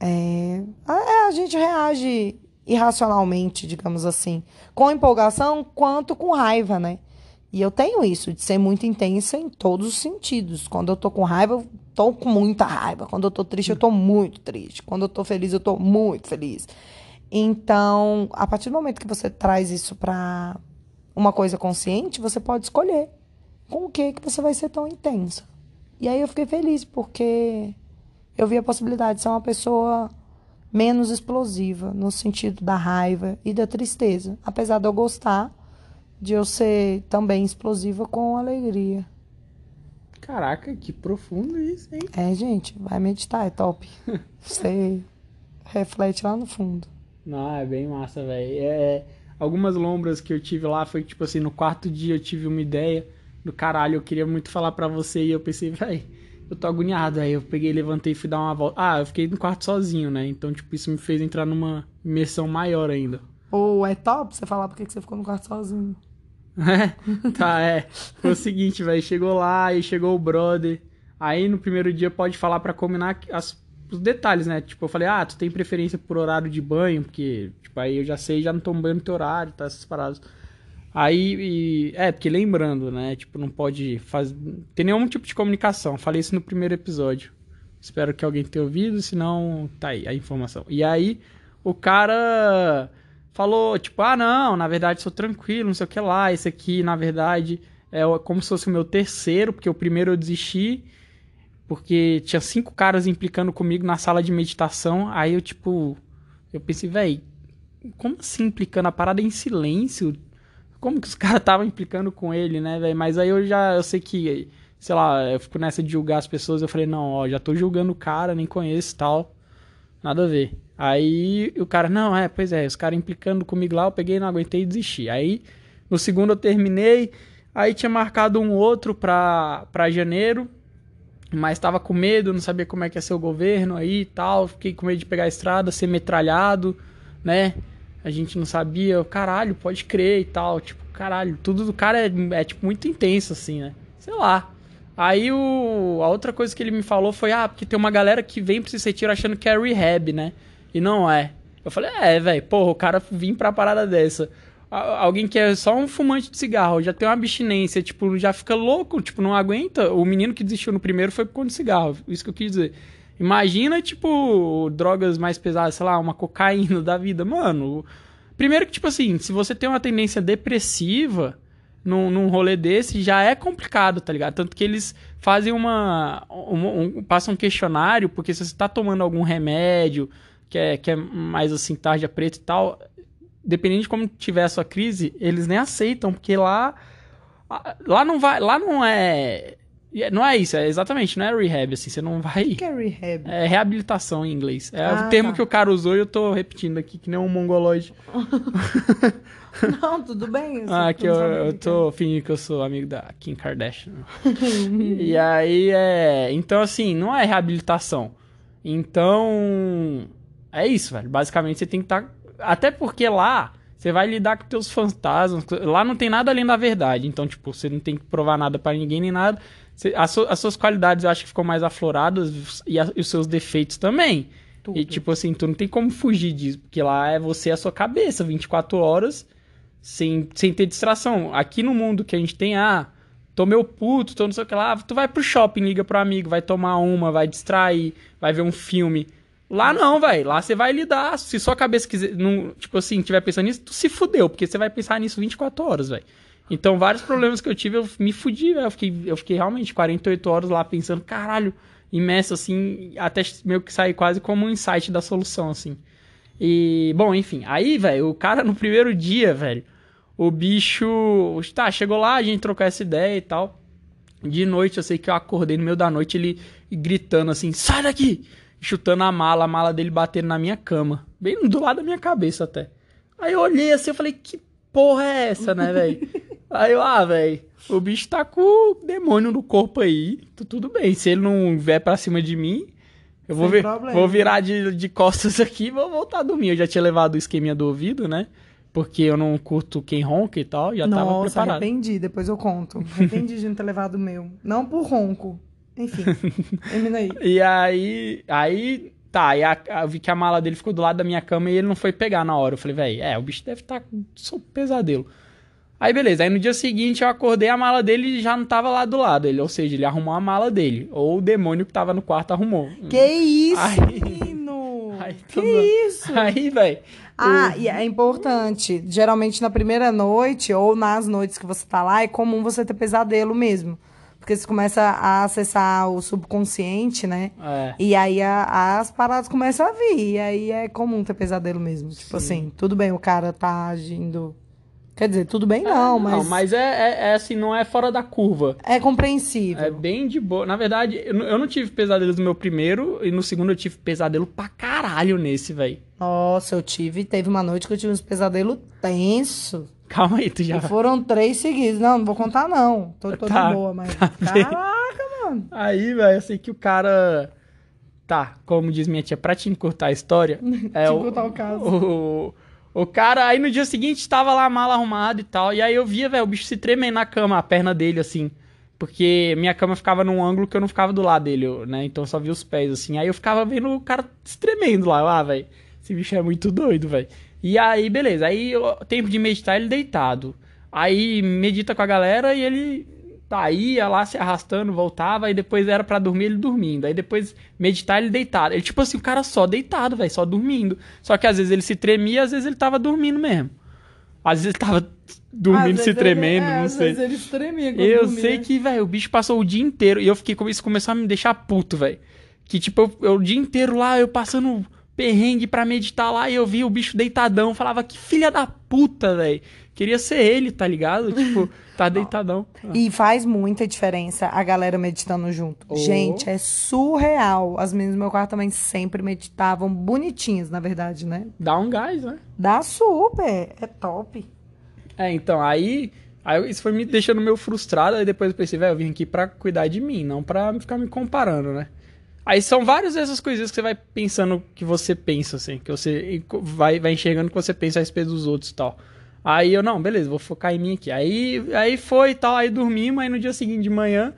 é, é, a gente reage irracionalmente, digamos assim, com empolgação quanto com raiva, né? E eu tenho isso, de ser muito intensa em todos os sentidos. Quando eu tô com raiva, eu tô com muita raiva. Quando eu tô triste, eu tô muito triste. Quando eu tô feliz, eu tô muito feliz. Então, a partir do momento que você traz isso para uma coisa consciente, você pode escolher com o que que você vai ser tão intensa. E aí eu fiquei feliz porque eu vi a possibilidade de ser uma pessoa menos explosiva no sentido da raiva e da tristeza, apesar de eu gostar de eu ser também explosiva com alegria. Caraca, que profundo isso, hein? É, gente, vai meditar, é top. Você reflete lá no fundo. Não, é bem massa, velho. É, é, algumas lombras que eu tive lá foi tipo assim, no quarto dia eu tive uma ideia do caralho, eu queria muito falar para você e eu pensei, velho, eu tô agoniado. Aí eu peguei, levantei e fui dar uma volta. Ah, eu fiquei no quarto sozinho, né? Então, tipo, isso me fez entrar numa imersão maior ainda. Ou é top você falar porque você ficou no quarto sozinho. É, tá, é. Foi o seguinte, velho, chegou lá, aí chegou o brother. Aí no primeiro dia pode falar para combinar as os detalhes, né? Tipo, eu falei, ah, tu tem preferência por horário de banho, porque, tipo, aí eu já sei, já não tomo banho no teu horário, tá, essas paradas. Aí, e, é, porque lembrando, né? Tipo, não pode fazer. Tem nenhum tipo de comunicação. Falei isso no primeiro episódio. Espero que alguém tenha ouvido, senão tá aí a informação. E aí, o cara falou, tipo, ah, não, na verdade sou tranquilo, não sei o que lá. Esse aqui, na verdade, é como se fosse o meu terceiro, porque o primeiro eu desisti porque tinha cinco caras implicando comigo na sala de meditação. Aí eu, tipo, eu pensei, velho, como assim implicando? A parada é em silêncio? Como que os caras estavam implicando com ele, né, velho? Mas aí eu já, eu sei que, sei lá, eu fico nessa de julgar as pessoas. Eu falei, não, ó, já tô julgando o cara, nem conheço tal. Nada a ver. Aí o cara, não, é, pois é, os caras implicando comigo lá, eu peguei, não aguentei e desisti. Aí no segundo eu terminei, aí tinha marcado um outro pra, pra janeiro mas estava com medo, não sabia como é que ia ser o governo aí e tal, fiquei com medo de pegar a estrada, ser metralhado, né? A gente não sabia, caralho, pode crer e tal, tipo, caralho, tudo do cara é, é tipo muito intenso assim, né? Sei lá. Aí o, a outra coisa que ele me falou foi, ah, porque tem uma galera que vem pra esse retiro achando que é rehab, né? E não é. Eu falei, é, velho, porra, o cara vim pra parada dessa. alguém que é só um fumante de cigarro, já tem uma abstinência, tipo, já fica louco, tipo, não aguenta. O menino que desistiu no primeiro foi por conta de cigarro, isso que eu quis dizer. Imagina, tipo, drogas mais pesadas, sei lá, uma cocaína da vida. Mano, primeiro que, tipo assim, se você tem uma tendência depressiva num, num rolê desse, já é complicado, tá ligado? Tanto que eles fazem uma. Um, passam um questionário, porque se você tá tomando algum remédio que é, que é mais assim, tarja preta e tal, dependendo de como tiver a sua crise, eles nem aceitam, porque lá lá não vai, lá não é não é isso, é exatamente, não é rehab, assim, você não vai... O que é rehab? É reabilitação em inglês. É Ah, o termo tá. que o cara usou e eu tô repetindo aqui, que nem um mongoloide. Não, tudo bem. Ah, que eu, eu tô fingindo que eu sou amigo da Kim Kardashian. e aí, é... Então, assim, não é reabilitação. Então, é isso, velho. Basicamente, você tem que estar... Até porque lá, você vai lidar com teus fantasmas. Lá não tem nada além da verdade. Então, tipo, você não tem que provar nada pra ninguém nem nada. Você- as, as suas qualidades eu acho que ficam mais afloradas e, a- e os seus defeitos também. Tudo. E, tipo assim, tu não tem como fugir disso. Porque lá é você e a sua cabeça, 24 horas sem, sem ter distração. Aqui no mundo que a gente tem, ah, tô meu puto, tô não sei o que lá, tu vai pro shopping, liga pro amigo, vai tomar uma, vai distrair, vai ver um filme. Lá não, velho. Lá você vai lidar. Se sua cabeça quiser, não, tipo assim, tiver pensando nisso, tu se fudeu, porque você vai pensar nisso 24 horas, velho. Então, vários problemas que eu tive, eu me fudi, velho. Eu fiquei, eu fiquei realmente 48 horas lá pensando, caralho, imerso assim, até meio que sair quase como um insight da solução, assim. E, bom, enfim. Aí, velho, o cara no primeiro dia, velho, o bicho. Tá, chegou lá, a gente trocou essa ideia e tal. De noite, eu sei que eu acordei no meio da noite, ele gritando assim: sai daqui! Chutando a mala, a mala dele batendo na minha cama. Bem do lado da minha cabeça até. Aí eu olhei assim, eu falei: que porra é essa, né, velho? Aí eu, ah, velho, o bicho tá com o demônio no corpo aí. tu- Tudo bem, se ele não vier pra cima de mim, eu vou, problema. vou virar de, de costas aqui e vou voltar a dormir. Eu já tinha levado o esqueminha do ouvido, né? Porque eu não curto quem ronca e tal, já tava Nossa, preparado. arrependi, depois eu conto. Arrependi de não ter levado o meu. Não por ronco. Enfim, termina aí. E aí, aí, tá, e a- eu vi que a mala dele ficou do lado da minha cama e ele não foi pegar na hora. Eu falei, velho, é, o bicho deve estar com um pesadelo. Aí beleza, aí no dia seguinte eu acordei, a mala dele já não tava lá do lado, ele, ou seja, ele arrumou a mala dele, ou o demônio que tava no quarto arrumou. Que isso, Aí- menino? Aí, que tudo- isso? Aí, velho, Ah, e é importante. Geralmente na primeira noite ou nas noites que você tá lá, é comum você ter pesadelo mesmo. Porque você começa a acessar o subconsciente, né? é, E aí a- as paradas começam a vir. E aí é comum ter pesadelo mesmo. Tipo assim, tudo bem, o cara tá agindo. Quer dizer, tudo bem não, mas. não, mas é, é, é assim, não é fora da curva. É compreensível. É bem de boa. Na verdade, eu, não- eu não tive pesadelos no meu primeiro, e no segundo eu tive pesadelo pra caralho nesse, velho. Nossa, eu tive. Teve uma noite que eu tive uns pesadelos tensos. Calma aí, tu já E foram três seguidos. Não, não vou contar, não. Tô, tô Tá, de boa, mas. bem. Caraca, mano. Aí, velho, eu sei que o cara. Tá, como diz minha tia, pra te encurtar a história. é Te encurtar o caso. O, o cara, aí no dia seguinte tava lá a mala arrumada e tal. E aí eu via, velho, o bicho se tremendo na cama, a perna dele, assim. Porque minha cama ficava num ângulo que eu não ficava do lado dele, né? Então eu só via os pés, assim. Aí eu ficava vendo o cara se tremendo lá. Eu, Ah, velho, esse bicho é muito doido, velho. E aí, beleza. Aí, eu- tempo de meditar, ele deitado. Aí medita com a galera e ele tá ia lá se arrastando, voltava, aí depois era pra dormir ele dormindo. Aí depois meditar ele deitado. Ele tipo assim, o cara só deitado, velho, só dormindo. Só que às vezes ele se tremia, às vezes ele tava dormindo mesmo. Às vezes ele tava dormindo, Às se vezes tremendo, ele, é, não às sei. vezes ele se tremia Eu dormia. sei que, velho, o bicho passou o dia inteiro e eu fiquei com isso começou a me deixar puto, velho. Que tipo, eu, eu o dia inteiro lá, eu passando perrengue pra meditar lá e eu vi o bicho deitadão, falava que filha da puta, velho. Queria ser ele, tá ligado? Tipo, tá deitadão. E faz muita diferença a galera meditando junto. Oh. Gente, é surreal. As meninas do meu quarto também sempre meditavam bonitinhas, na verdade, né? Dá um gás, né? Dá super, é top. É, então, aí, aí isso foi me deixando meio frustrado, aí depois eu pensei, velho, eu vim aqui pra cuidar de mim, não pra ficar me comparando, né? Aí são várias dessas coisas que você vai pensando que você pensa, assim, que você vai, vai enxergando que você pensa a respeito dos outros e tal. Aí eu, não, beleza, vou focar em mim aqui. Aí, aí foi e tal, aí dormimos, aí no dia seguinte de manhã,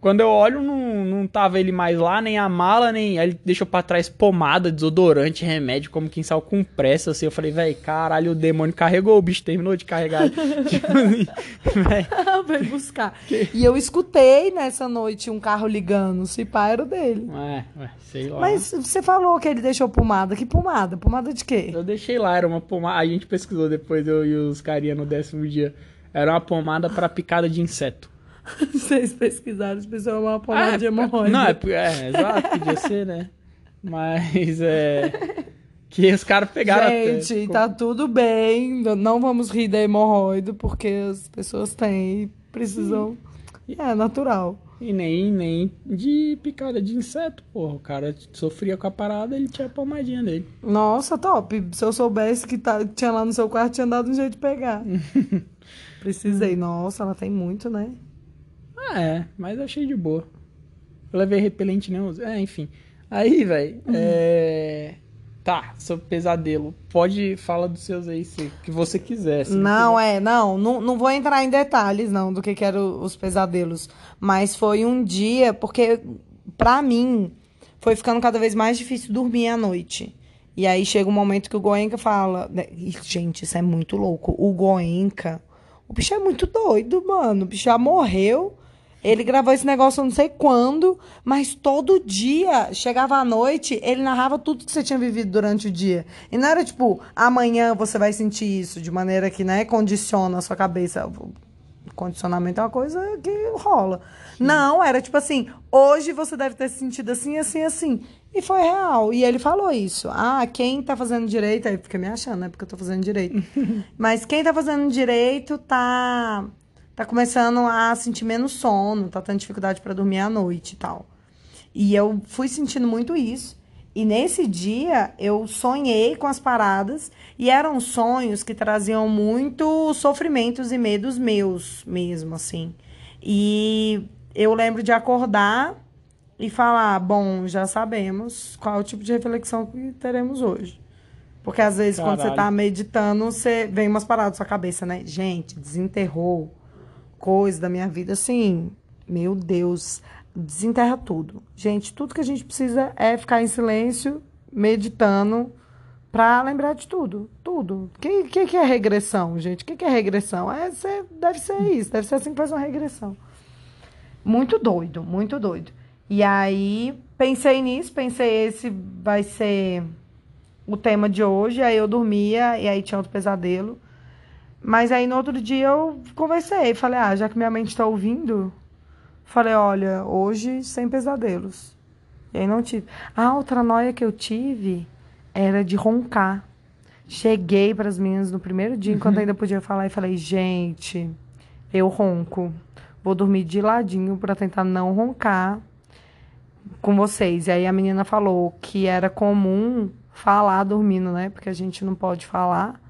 Quando eu olho, não, não tava ele mais lá, nem a mala, nem. Aí ele deixou pra trás pomada, desodorante, remédio, como quem saiu com pressa, assim. Eu falei, velho, caralho, o demônio carregou, o bicho terminou de carregar. tipo assim. Vai buscar. E eu escutei nessa noite um carro ligando, se pá era o dele. É, ué, sei lá. Mas você falou que ele deixou pomada. Que pomada? Pomada de quê? Eu deixei lá, era uma pomada. A gente pesquisou depois, eu e os carinha no décimo dia. Era uma pomada pra picada de inseto. Vocês pesquisaram, as pessoas uma pomada Ah, de hemorroida. Não, é, é, exato, podia ser, né? Mas é. Que os caras pegaram até. Gente, tá tudo bem. Não vamos rir da hemorroida, porque as pessoas têm e precisam. É natural. E nem, nem de picada de inseto, porra. O cara sofria com a parada, ele tinha a pomadinha dele. Nossa, top. Se eu soubesse que tá, tinha lá no seu quarto, tinha dado um jeito de pegar. Precisei. Nossa, ela tem muito, né? Ah, é, mas eu achei de boa. Eu levei repelente não. É, enfim. Aí, velho, é. Tá, seu pesadelo. Pode falar dos seus aí, se que você quiser. se Não, quiser. é, não, não, não vou entrar em detalhes, não, do que que eram os pesadelos. Mas foi um dia, porque pra mim foi ficando cada vez mais difícil dormir à noite. E aí chega um momento que o Goenka fala. né, Gente, isso é muito louco. O Goenka, o bicho é muito doido, mano. O bicho já morreu. Ele gravou esse negócio eu não sei quando, mas todo dia, chegava à noite, ele narrava tudo que você tinha vivido durante o dia. E não era tipo, amanhã você vai sentir isso, de maneira que, né, condiciona a sua cabeça. Condicionamento é uma coisa que rola. Não, era tipo assim, hoje você deve ter se sentido assim, assim, assim. E foi real. E ele falou isso. Ah, quem tá fazendo direito, aí fica me achando, né? Porque eu tô fazendo direito. Mas quem tá fazendo direito tá tá começando a sentir menos sono, tá tendo dificuldade para dormir à noite e tal. E eu fui sentindo muito isso. E nesse dia eu sonhei com as paradas e eram sonhos que traziam muito sofrimentos e medos meus mesmo, assim. E eu lembro de acordar e falar, bom, já sabemos qual é o tipo de reflexão que teremos hoje. Porque às vezes quando você Caralho. tá meditando, você vem umas paradas na sua cabeça, né? Gente, desenterrou coisa da minha vida, assim, meu Deus, desenterra tudo. Gente, tudo que a gente precisa é ficar em silêncio, meditando, pra lembrar de tudo. Tudo. O que, que, que é regressão, gente? O que, que é regressão? É, ser- deve ser isso, deve ser assim que faz uma regressão. Muito doido, muito doido. E aí, pensei nisso, pensei, esse vai ser o tema de hoje. Aí eu dormia, e aí tinha outro pesadelo. Mas aí no outro dia eu conversei, falei, ah, já que minha mente tá ouvindo, falei, olha, hoje sem pesadelos. E aí não tive. A outra noia que eu tive era de roncar. Cheguei para as meninas no primeiro dia, enquanto ainda podia falar, e falei, gente, eu ronco. Vou dormir de ladinho para tentar não roncar com vocês. E aí a menina falou que era comum falar dormindo, né? Porque a gente não pode falar.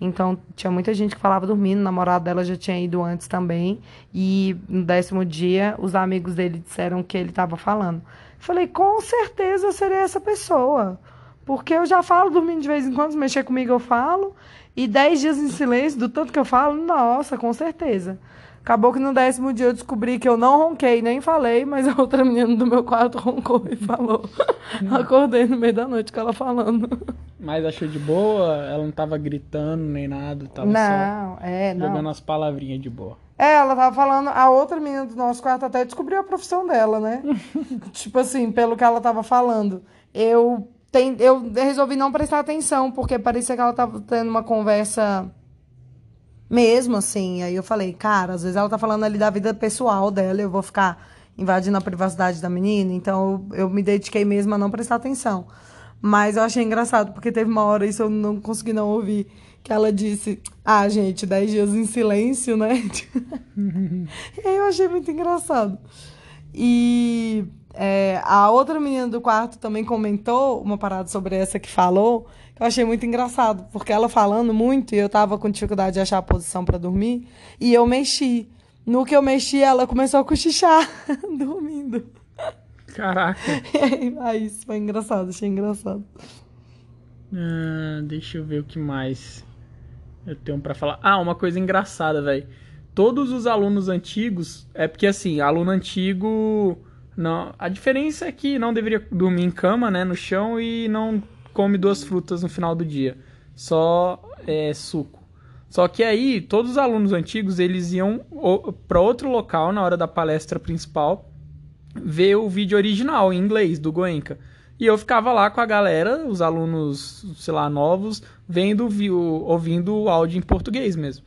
Então, tinha muita gente que falava dormindo, o namorado dela já tinha ido antes também. E no décimo dia, os amigos dele disseram que ele estava falando. Falei, com certeza eu seria essa pessoa. Porque eu já falo dormindo de vez em quando, se mexer comigo eu falo. E dez dias em silêncio, do tanto que eu falo, nossa, com certeza. Acabou que no décimo dia eu descobri que eu não ronquei, nem falei, mas a outra menina do meu quarto roncou e falou. Acordei no meio da noite com ela falando. Mas achou de boa? Ela não tava gritando nem nada, tava não, é, só não. jogando as palavrinhas de boa. É, ela tava falando, a outra menina do nosso quarto até descobriu a profissão dela, né? tipo assim, pelo que ela tava falando. Eu, tem, eu resolvi não prestar atenção, porque parecia que ela tava tendo uma conversa mesmo, assim. Aí eu falei, cara, às vezes ela tá falando ali da vida pessoal dela, eu vou ficar invadindo a privacidade da menina, então eu, eu me dediquei mesmo a não prestar atenção. Mas eu achei engraçado, porque teve uma hora, isso eu não consegui não ouvir, que ela disse, ah, gente, 10 dias em silêncio, né? eu achei muito engraçado. E é, a outra menina do quarto também comentou uma parada sobre essa que falou, eu achei muito engraçado, porque ela falando muito e eu tava com dificuldade de achar a posição pra dormir, e eu mexi. No que eu mexi, ela começou a cochichar, dormindo. Caraca. Aí, isso foi engraçado, achei engraçado. Ah, deixa eu ver o que mais eu tenho pra falar. Ah, uma coisa engraçada, velho. todos os alunos antigos, é porque assim, aluno antigo, não, a diferença é que não deveria dormir em cama, né, no chão e não come duas frutas no final do dia, só é, suco. Só que aí todos os alunos antigos eles iam para outro local na hora da palestra principal ver o vídeo original em inglês do Goenka. E eu ficava lá com a galera, os alunos, sei lá, novos, vendo, ouvindo o áudio em português mesmo.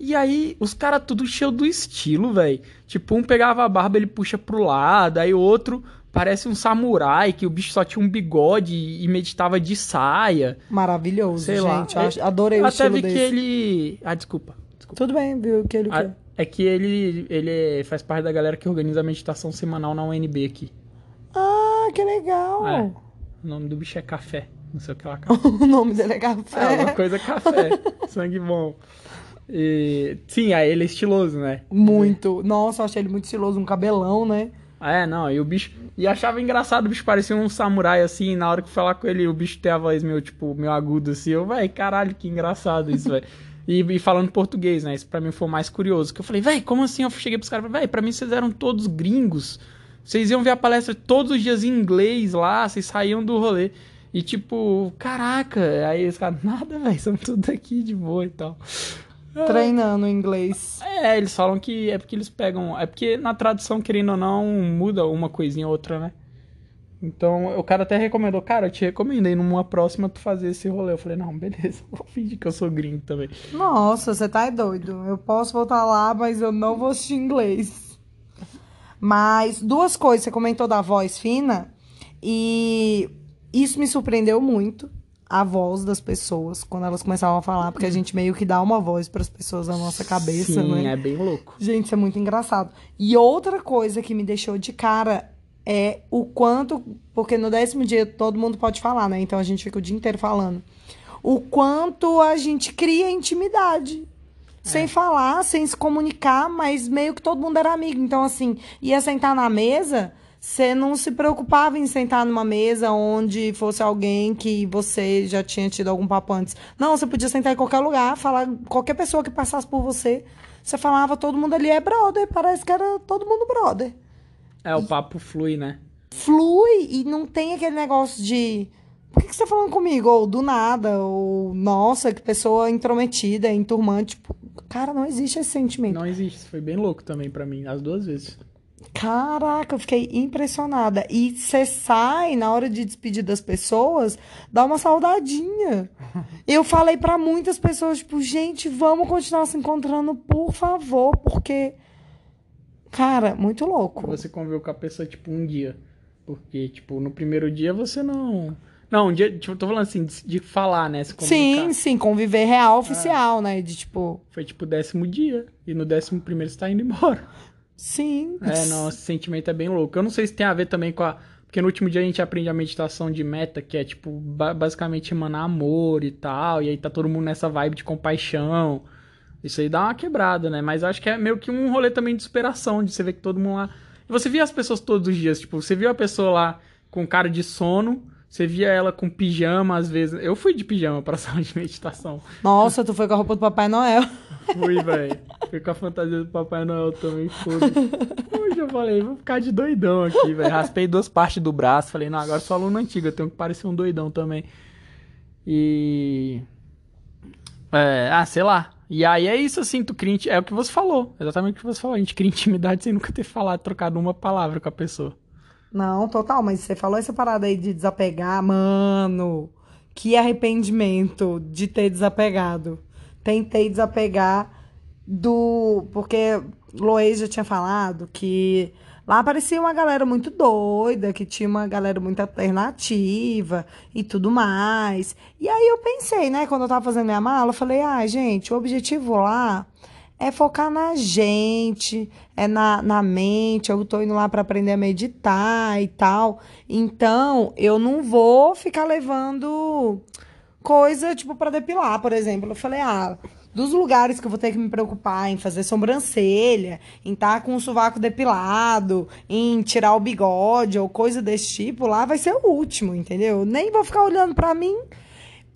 E aí, os caras tudo cheio do estilo, velho. Tipo, um pegava a barba, ele puxa pro lado, aí o outro parece um samurai, que o bicho só tinha um bigode e meditava de saia. Maravilhoso, Sei gente. Lá. Adorei o Até estilo vi desse. que ele... Ah, desculpa. desculpa. Tudo bem, viu que ele ah, É que ele, ele faz parte da galera que organiza a meditação semanal na UNB aqui. Ah, que legal. É. O nome do bicho é Café. Não sei o que lá. o nome dele é Café. É, uma coisa é Café. Sangue bom. E, sim, aí ele é estiloso, né? Muito. Nossa, eu achei ele muito estiloso. Um cabelão, né? É, não, e o bicho. E achava engraçado, o bicho parecia um samurai assim, na hora que eu falar com ele, o bicho tem a voz meio, tipo, meio agudo assim. Eu, véi, caralho, que engraçado isso, velho. E, e, falando português, né? Isso pra mim foi mais curioso. Que eu falei, véi, como assim? Eu cheguei pros caras, véi, pra mim vocês eram todos gringos. Vocês iam ver a palestra todos os dias em inglês lá, vocês saíam do rolê. E tipo, caraca, aí os caras, nada, velho, são tudo aqui de boa e tal. Treinando inglês. É, eles falam que é porque eles pegam. É porque na tradução, querendo ou não, muda uma coisinha ou outra, né? Então, o cara até recomendou, cara, eu te recomendei numa próxima tu fazer esse rolê. Eu falei, não, beleza, vou fingir que eu sou gringo também. Nossa, você tá doido. Eu posso voltar lá, mas eu não vou assistir inglês. Mas duas coisas, você comentou da voz fina, e isso me surpreendeu muito a voz das pessoas quando elas começavam a falar, porque a gente meio que dá uma voz para as pessoas na nossa cabeça, Sim, né? é bem louco. Gente, isso é muito engraçado. E outra coisa que me deixou de cara é o quanto, porque no décimo dia todo mundo pode falar, né? Então a gente fica o dia inteiro falando. O quanto a gente cria intimidade. É. Sem falar, sem se comunicar, mas meio que todo mundo era amigo. Então, assim, ia sentar na mesa, você não se preocupava em sentar numa mesa onde fosse alguém que você já tinha tido algum papo antes. Não, você podia sentar em qualquer lugar, falar qualquer pessoa que passasse por você. Você falava, todo mundo ali é brother. Parece que era todo mundo brother. É, o papo flui, né? Flui e não tem aquele negócio de. Por que, que você tá falando comigo? Ou do nada, ou nossa, que pessoa intrometida, enturmante. Tipo, cara, não existe esse sentimento. Não existe. Foi bem louco também para mim, as duas vezes. Caraca, eu fiquei impressionada. E você sai na hora de despedir das pessoas, dá uma saudadinha. Eu falei para muitas pessoas, tipo, gente, vamos continuar se encontrando, por favor, porque. Cara, muito louco. Você conviveu com a pessoa, tipo, um dia. Porque, tipo, no primeiro dia você não. Não, um dia, tipo, tô falando assim, de, de falar, né? sim, sim, conviver real oficial, ah, né? De tipo. Foi tipo décimo dia. E no décimo primeiro você tá indo embora. Sim. É, não, esse sentimento é bem louco. Eu não sei se tem a ver também com a. Porque no último dia a gente aprende a meditação de meta, que é tipo, basicamente emanar amor e tal. E aí tá todo mundo nessa vibe de compaixão. Isso aí dá uma quebrada, né? Mas acho que é meio que um rolê também de superação, de você ver que todo mundo lá. Você via as pessoas todos os dias, tipo, você viu a pessoa lá com cara de sono. Você via ela com pijama às vezes. Eu fui de pijama pra sala de meditação. Nossa, tu foi com a roupa do Papai Noel. Fui, velho. Fui com a fantasia do Papai Noel também, foda Hoje eu falei, vou ficar de doidão aqui, velho. Raspei duas partes do braço. Falei, não, agora sou aluno antigo, eu tenho que parecer um doidão também. E. É, ah, sei lá. E aí é isso, assim, tu cria. É o que você falou. Exatamente o que você falou. A gente cria intimidade sem nunca ter falado, trocado uma palavra com a pessoa. Não, total, mas você falou essa parada aí de desapegar, mano. Que arrependimento de ter desapegado. Tentei desapegar do. Porque Loês já tinha falado que lá aparecia uma galera muito doida, que tinha uma galera muito alternativa e tudo mais. E aí eu pensei, né, quando eu tava fazendo minha mala, eu falei, ah, gente, o objetivo lá é focar na gente, é na, na mente. Eu tô indo lá para aprender a meditar e tal. Então, eu não vou ficar levando coisa tipo para depilar, por exemplo. Eu falei, ah, dos lugares que eu vou ter que me preocupar em fazer sobrancelha, em estar tá com o sovaco depilado, em tirar o bigode ou coisa desse tipo, lá vai ser o último, entendeu? Nem vou ficar olhando para mim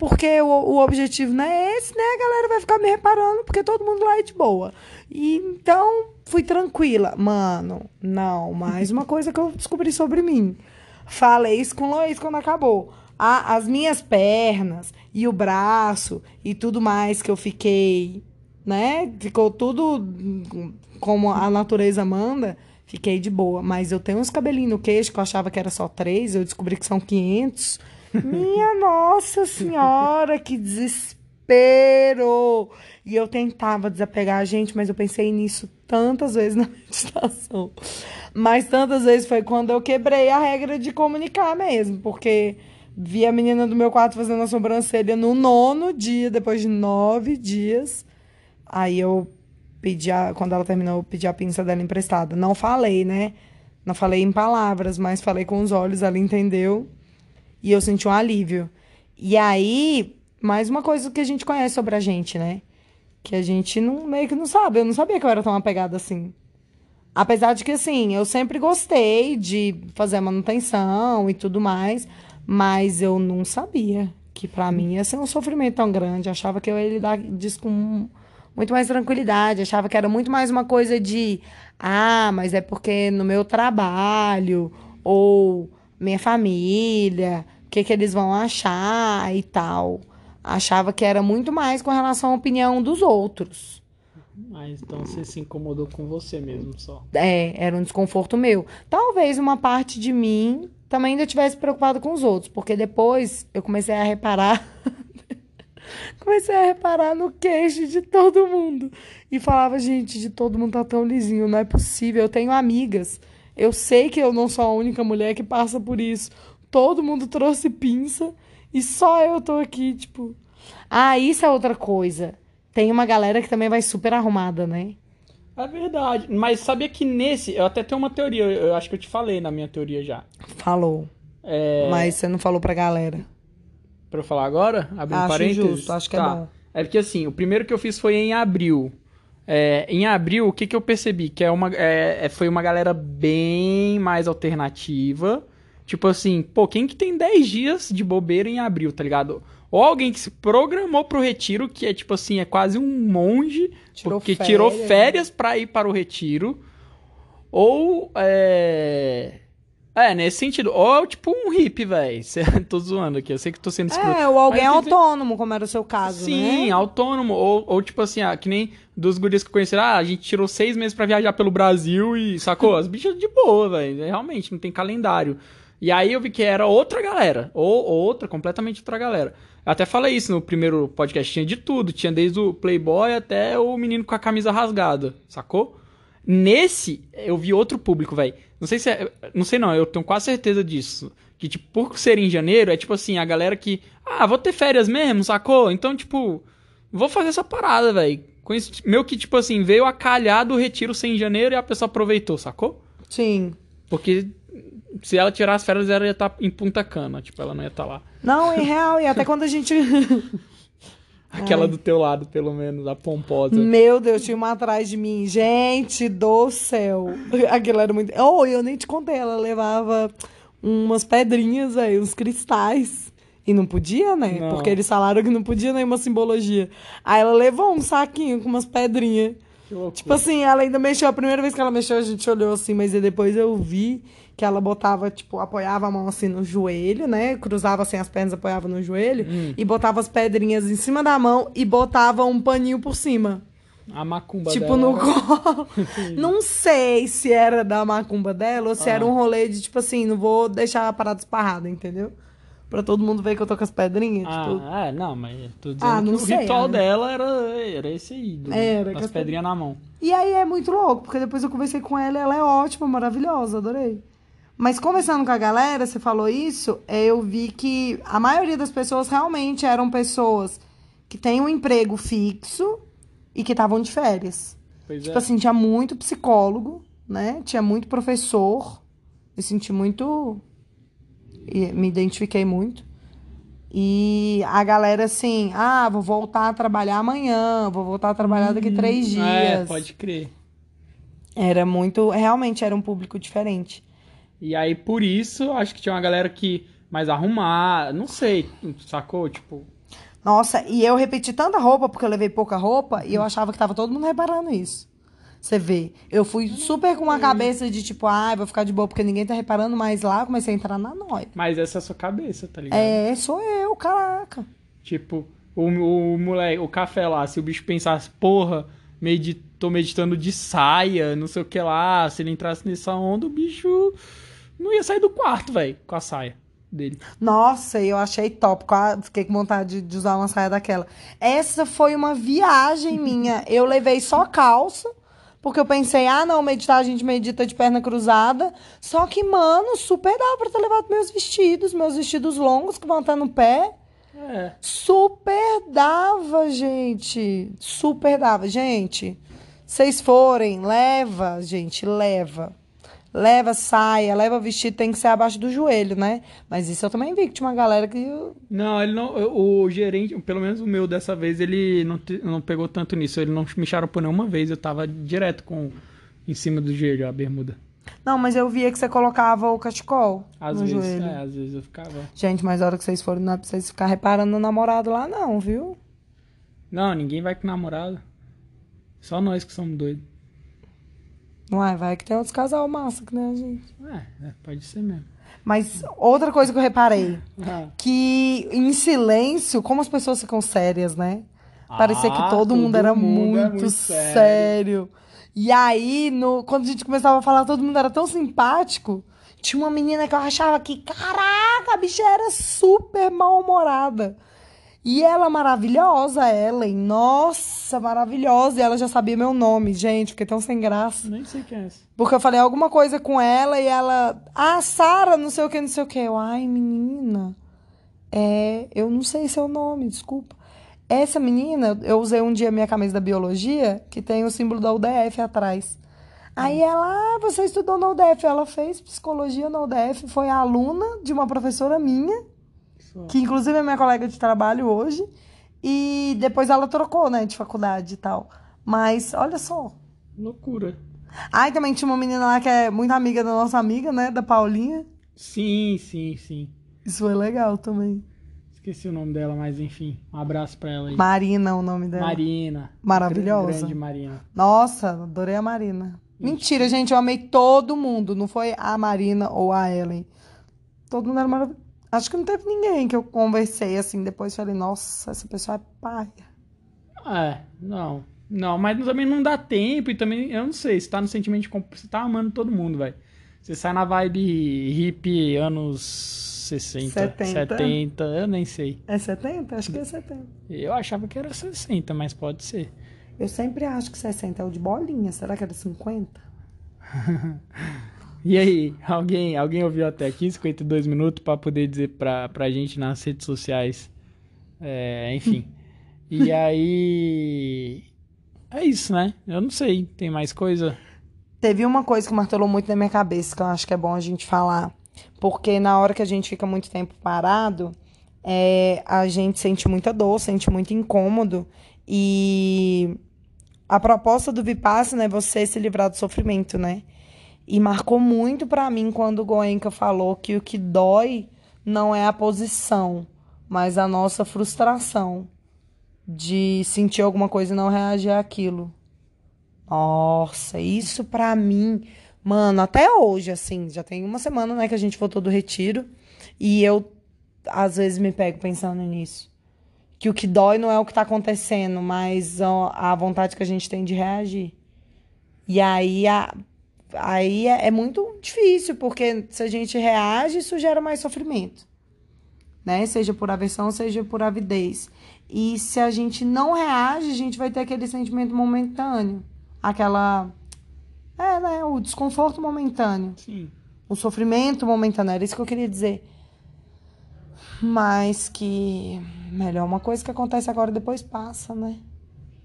porque o, o objetivo não é esse, né? A galera vai ficar me reparando, porque todo mundo lá é de boa. E então, fui tranquila. Mano, não, mais uma coisa que eu descobri sobre mim. Falei isso com o Luiz quando acabou. A, as minhas pernas e o braço e tudo mais que eu fiquei, né? Ficou tudo como a natureza manda. Fiquei de boa. Mas eu tenho uns cabelinhos no queixo que eu achava que era só três. Eu descobri que são 500. Minha Nossa Senhora, que desespero! E eu tentava desapegar a gente, mas eu pensei nisso tantas vezes na meditação. Mas tantas vezes foi quando eu quebrei a regra de comunicar mesmo, porque vi a menina do meu quarto fazendo a sobrancelha no nono dia, depois de nove dias. Aí eu pedi, a, quando ela terminou, eu pedi a pinça dela emprestada. Não falei, né? Não falei em palavras, mas falei com os olhos, ela entendeu. E eu senti um alívio. E aí, mais uma coisa que a gente conhece sobre a gente, né? Que a gente não, meio que não sabe. Eu não sabia que eu era tão apegada assim. Apesar de que, assim, eu sempre gostei de fazer manutenção e tudo mais, mas eu não sabia que para mim ia ser um sofrimento tão grande. Achava que eu ia lidar disso com muito mais tranquilidade. Achava que era muito mais uma coisa de, ah, mas é porque no meu trabalho, ou minha família, que, que eles vão achar e tal. Achava que era muito mais com relação à opinião dos outros. Mas então você se incomodou com você mesmo só. É, era um desconforto meu. Talvez uma parte de mim também ainda tivesse preocupado com os outros, porque depois eu comecei a reparar. comecei a reparar no queixo de todo mundo. E falava, gente, de todo mundo tá tão lisinho, não é possível. Eu tenho amigas. Eu sei que eu não sou a única mulher que passa por isso. Todo mundo trouxe pinça e só eu tô aqui, tipo. Ah, isso é outra coisa tem uma galera que também vai super arrumada, né? É verdade. Mas sabia que nesse. Eu até tenho uma teoria. Eu acho que eu te falei na minha teoria já. Falou. É... Mas você não falou pra galera. Pra eu falar agora? Abrir um parênteses? justo, acho que é tá. é bom. É porque assim, o primeiro que eu fiz foi em abril. É, em abril, o que, que eu percebi? Que é uma, é, é foi uma galera bem mais alternativa. Tipo assim, pô, quem que tem 10 dias de bobeira em abril, tá ligado? Ou alguém que se programou pro retiro, que é tipo assim, é quase um monge, tirou porque férias, tirou férias né? para ir para o retiro. Ou é. É, nesse sentido. Ou tipo um hippie, velho. tô zoando aqui, eu sei que tô sendo escroto. É, ou alguém Mas, autônomo, como era o seu caso, Sim, né? Sim, autônomo. Ou, ou tipo assim, ah, que nem dos guris que conheceram, ah, a gente tirou seis meses para viajar pelo Brasil e sacou? As bichas de boa, velho. Realmente, não tem calendário. E aí eu vi que era outra galera. Ou outra, completamente outra galera. Eu até falei isso no primeiro podcast, tinha de tudo, tinha desde o Playboy até o menino com a camisa rasgada, sacou? Nesse, eu vi outro público, velho. Não sei se é, não sei não, eu tenho quase certeza disso. Que tipo, por ser em janeiro, é tipo assim, a galera que, ah, vou ter férias mesmo, sacou? Então, tipo, vou fazer essa parada, velho. Meu que tipo assim, veio a calhar do retiro sem janeiro e a pessoa aproveitou, sacou? Sim. Porque se ela tirar as férias, ela ia estar tá em Punta Cana. Tipo, ela não ia estar tá lá. Não, em real, e até quando a gente. Aquela Ai. do teu lado, pelo menos, a pomposa. Meu Deus, tinha uma atrás de mim. Gente do céu. Aquilo era muito. Oh, eu nem te contei. Ela levava umas pedrinhas aí, uns cristais. E não podia, né? Não. Porque eles falaram que não podia nenhuma simbologia. Aí ela levou um saquinho com umas pedrinhas. Tipo assim, ela ainda mexeu. A primeira vez que ela mexeu, a gente olhou assim, mas depois eu vi que ela botava, tipo, apoiava a mão assim no joelho, né? Cruzava assim as pernas, apoiava no joelho hum. e botava as pedrinhas em cima da mão e botava um paninho por cima. A macumba tipo, dela. Tipo, no colo. não sei se era da macumba dela ou se ah. era um rolê de, tipo assim, não vou deixar a parada esparrada, entendeu? Pra todo mundo ver que eu tô com as pedrinhas. Ah, tipo... é, não, mas tô dizendo ah, não que sei, o ritual né? dela era, era esse aí, do, era, as pedrinhas na mão. E aí é muito louco, porque depois eu conversei com ela e ela é ótima, maravilhosa, adorei. Mas conversando com a galera, você falou isso, é, eu vi que a maioria das pessoas realmente eram pessoas que têm um emprego fixo e que estavam de férias. Pois tipo é. assim, tinha muito psicólogo, né? Tinha muito professor. Me senti muito. Me identifiquei muito. E a galera assim, ah, vou voltar a trabalhar amanhã, vou voltar a trabalhar daqui três hum, é, dias. É, pode crer. Era muito. Realmente era um público diferente. E aí, por isso, acho que tinha uma galera que mais arrumar, não sei, sacou? Tipo. Nossa, e eu repeti tanta roupa, porque eu levei pouca roupa, e eu achava que tava todo mundo reparando isso. Você vê, eu fui super com uma cabeça de tipo, ah, vou ficar de boa porque ninguém tá reparando, mas lá eu comecei a entrar na noia. Mas essa é a sua cabeça, tá ligado? É, sou eu, caraca. Tipo, o, o moleque, o café lá, se o bicho pensasse, porra, medi tô meditando de saia, não sei o que lá, se ele entrasse nessa onda, o bicho não ia sair do quarto, velho, com a saia dele. Nossa, eu achei top. Fiquei com vontade de usar uma saia daquela. Essa foi uma viagem minha. Eu levei só calça, porque eu pensei, ah, não, meditar a gente medita de perna cruzada. Só que, mano, super dava pra ter levado meus vestidos, meus vestidos longos que vão estar no pé. É. Super dava, gente. Super dava. Gente, vocês forem, leva, gente, leva. Leva saia, leva vestido, tem que ser abaixo do joelho, né? Mas isso eu também vi que tinha uma galera que. Não, ele não. O gerente, pelo menos o meu dessa vez, ele não, não pegou tanto nisso. Ele não me charapou nenhuma vez. Eu tava direto com em cima do joelho, a bermuda. Não, mas eu via que você colocava o cachecol Às no vezes, joelho. é, às vezes eu ficava. Gente, mas a hora que vocês forem, não é pra vocês ficar reparando no namorado lá, não, viu? Não, ninguém vai com namorado. Só nós que somos doidos. Não é? Vai que tem outros casal massa, que nem a gente. É, é, pode ser mesmo. Mas outra coisa que eu reparei. Ah, que em silêncio, como as pessoas ficam sérias, né? Parecia Ah, que todo mundo era mundo é muito, muito sério. sério. E aí, no, quando a gente começava a falar, todo mundo era tão simpático. Tinha uma menina que eu achava que, caraca, a bicha era super mal-humorada. E ela maravilhosa, Ellen. Nossa, maravilhosa. E ela já sabia meu nome, gente. Fiquei tão sem graça. nem sei quem é essa. Porque eu falei alguma coisa com ela e ela. Ah, Sara, não sei o que, não sei o que. Eu, ai, menina. É. Eu não sei seu nome, desculpa. Essa menina, eu usei um dia minha camisa da biologia, que tem o símbolo da UDF atrás. Aí ela, ah, você estudou na UDF. Ela fez psicologia na UDF, foi aluna de uma professora minha, Só. que inclusive é minha colega de trabalho hoje. E depois ela trocou, né, de faculdade e tal. Mas olha só, Loucura. Ai, também tinha uma menina lá que é muito amiga da nossa amiga, né? Da Paulinha. Sim, sim, sim. Isso foi legal também. Esqueci o nome dela, mas enfim. Um abraço pra ela aí. Marina, o nome dela. Marina. Maravilhosa. Grande Marina. Nossa, adorei a Marina. Mentira, gente, eu amei todo mundo. Não foi a Marina ou a Ellen. Todo mundo era maravilhoso. Acho que não teve ninguém que eu conversei assim. Depois falei, nossa, essa pessoa é paia. É, não. Não, mas também não dá tempo e também, eu não sei, você tá no sentimento de você tá amando todo mundo, velho. Você sai na vibe hippie anos 60, 70. 70, eu nem sei. É 70? Acho que é 70. Eu achava que era 60, mas pode ser. Eu sempre acho que 60 é o de bolinha. Será que era 50? E aí, alguém, alguém ouviu até aqui 52 minutos pra poder dizer pra, pra gente nas redes sociais? É, enfim. E aí. É isso, né? Eu não sei. Tem mais coisa? Teve uma coisa que martelou muito na minha cabeça, que eu acho que é bom a gente falar. Porque na hora que a gente fica muito tempo parado, é, a gente sente muita dor, sente muito incômodo. E a proposta do Vipassana é você se livrar do sofrimento, né? E marcou muito pra mim quando o Goenka falou que o que dói não é a posição, mas a nossa frustração de sentir alguma coisa e não reagir àquilo. Nossa, isso pra mim, mano, até hoje, assim, já tem uma semana, né, que a gente voltou do retiro e eu às vezes me pego pensando nisso. Que o que dói não é o que tá acontecendo, mas a vontade que a gente tem de reagir. E aí, a, aí é, é muito difícil, porque se a gente reage, isso gera mais sofrimento. Né? Seja por aversão, seja por avidez. E se a gente não reage, a gente vai ter aquele sentimento momentâneo. Aquela. É, né? O desconforto momentâneo. Sim. O sofrimento momentâneo. Era isso que eu queria dizer. Mas que. Melhor uma coisa que acontece agora e depois passa, né?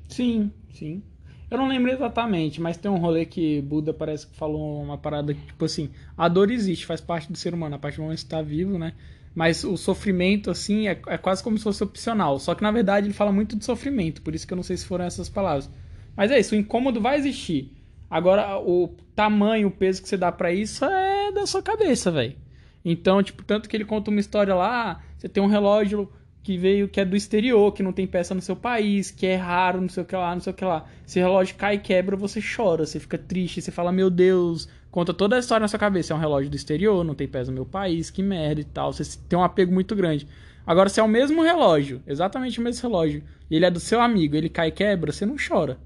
Sim, sim. Eu não lembro exatamente, mas tem um rolê que Buda parece que falou uma parada que, tipo assim, a dor existe, faz parte do ser humano, a partir do momento que está vivo, né? Mas o sofrimento, assim, é, é quase como se fosse opcional. Só que, na verdade, ele fala muito de sofrimento, por isso que eu não sei se foram essas palavras. Mas é isso, o incômodo vai existir. Agora, o tamanho, o peso que você dá pra isso é da sua cabeça, velho. Então, tipo, tanto que ele conta uma história lá, você tem um relógio que veio, que é do exterior, que não tem peça no seu país, que é raro, não sei o que lá, não sei o que lá. Se o relógio cai e quebra, você chora, você fica triste, você fala, meu Deus, conta toda a história na sua cabeça. É um relógio do exterior, não tem peça no meu país, que merda e tal. Você tem um apego muito grande. Agora, se é o mesmo relógio, exatamente o mesmo relógio, e ele é do seu amigo, ele cai e quebra, você não chora.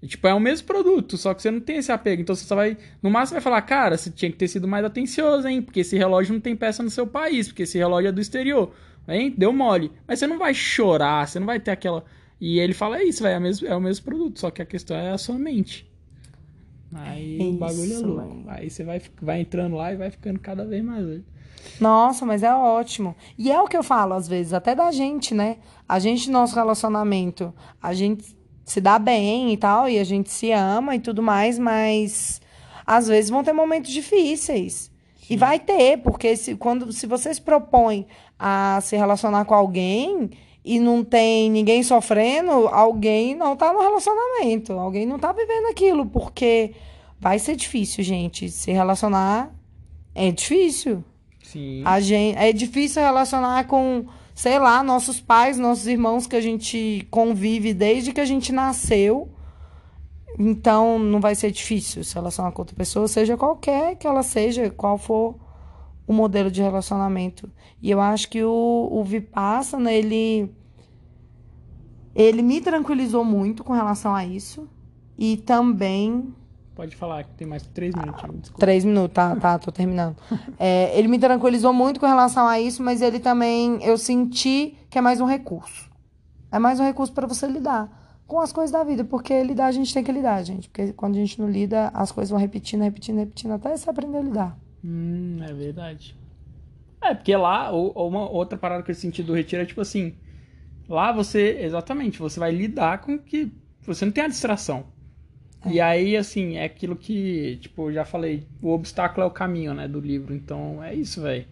E, tipo, é o mesmo produto, só que você não tem esse apego. Então você só vai. No máximo vai falar, cara, você tinha que ter sido mais atencioso, hein? Porque esse relógio não tem peça no seu país, porque esse relógio é do exterior. Hein? Deu mole. Mas você não vai chorar, você não vai ter aquela. E ele fala é isso, velho, é, o mesmo, é o mesmo produto, só que a questão é a sua mente. Aí é o bagulho é louco. Véio. Aí você vai, vai entrando lá e vai ficando cada vez mais. Nossa, mas é ótimo. E é o que eu falo às vezes, até da gente, né? A gente, nosso relacionamento, a gente se dá bem e tal, e a gente se ama e tudo mais, mas às vezes vão ter momentos difíceis. Sim. E vai ter, porque se, quando, se você se propõe a se relacionar com alguém e não tem ninguém sofrendo, alguém não tá no relacionamento, alguém não tá vivendo aquilo, porque vai ser difícil, gente. Se relacionar é difícil. Sim. A gente, é difícil relacionar com, sei lá, nossos pais, nossos irmãos que a gente convive desde que a gente nasceu. Então, não vai ser difícil se relacionar com outra pessoa, seja qualquer que ela seja, qual for o modelo de relacionamento. E eu acho que o, o Vipassana, ele, ele me tranquilizou muito com relação a isso. E também. Pode falar, que tem mais três minutinhos. Três minutos, tá, tá, tô terminando. é, ele me tranquilizou muito com relação a isso, mas ele também, eu senti que é mais um recurso. É mais um recurso para você lidar com as coisas da vida, porque lidar a gente tem que lidar, gente. Porque quando a gente não lida, as coisas vão repetindo, repetindo, repetindo, até você aprender a lidar. Hum, é verdade. É, porque lá, ou, ou uma outra parada que eu senti do retiro é tipo assim. Lá você, exatamente, você vai lidar com que. Você não tem a distração. É. E aí, assim, é aquilo que, tipo, eu já falei, o obstáculo é o caminho, né, do livro. Então, é isso, velho.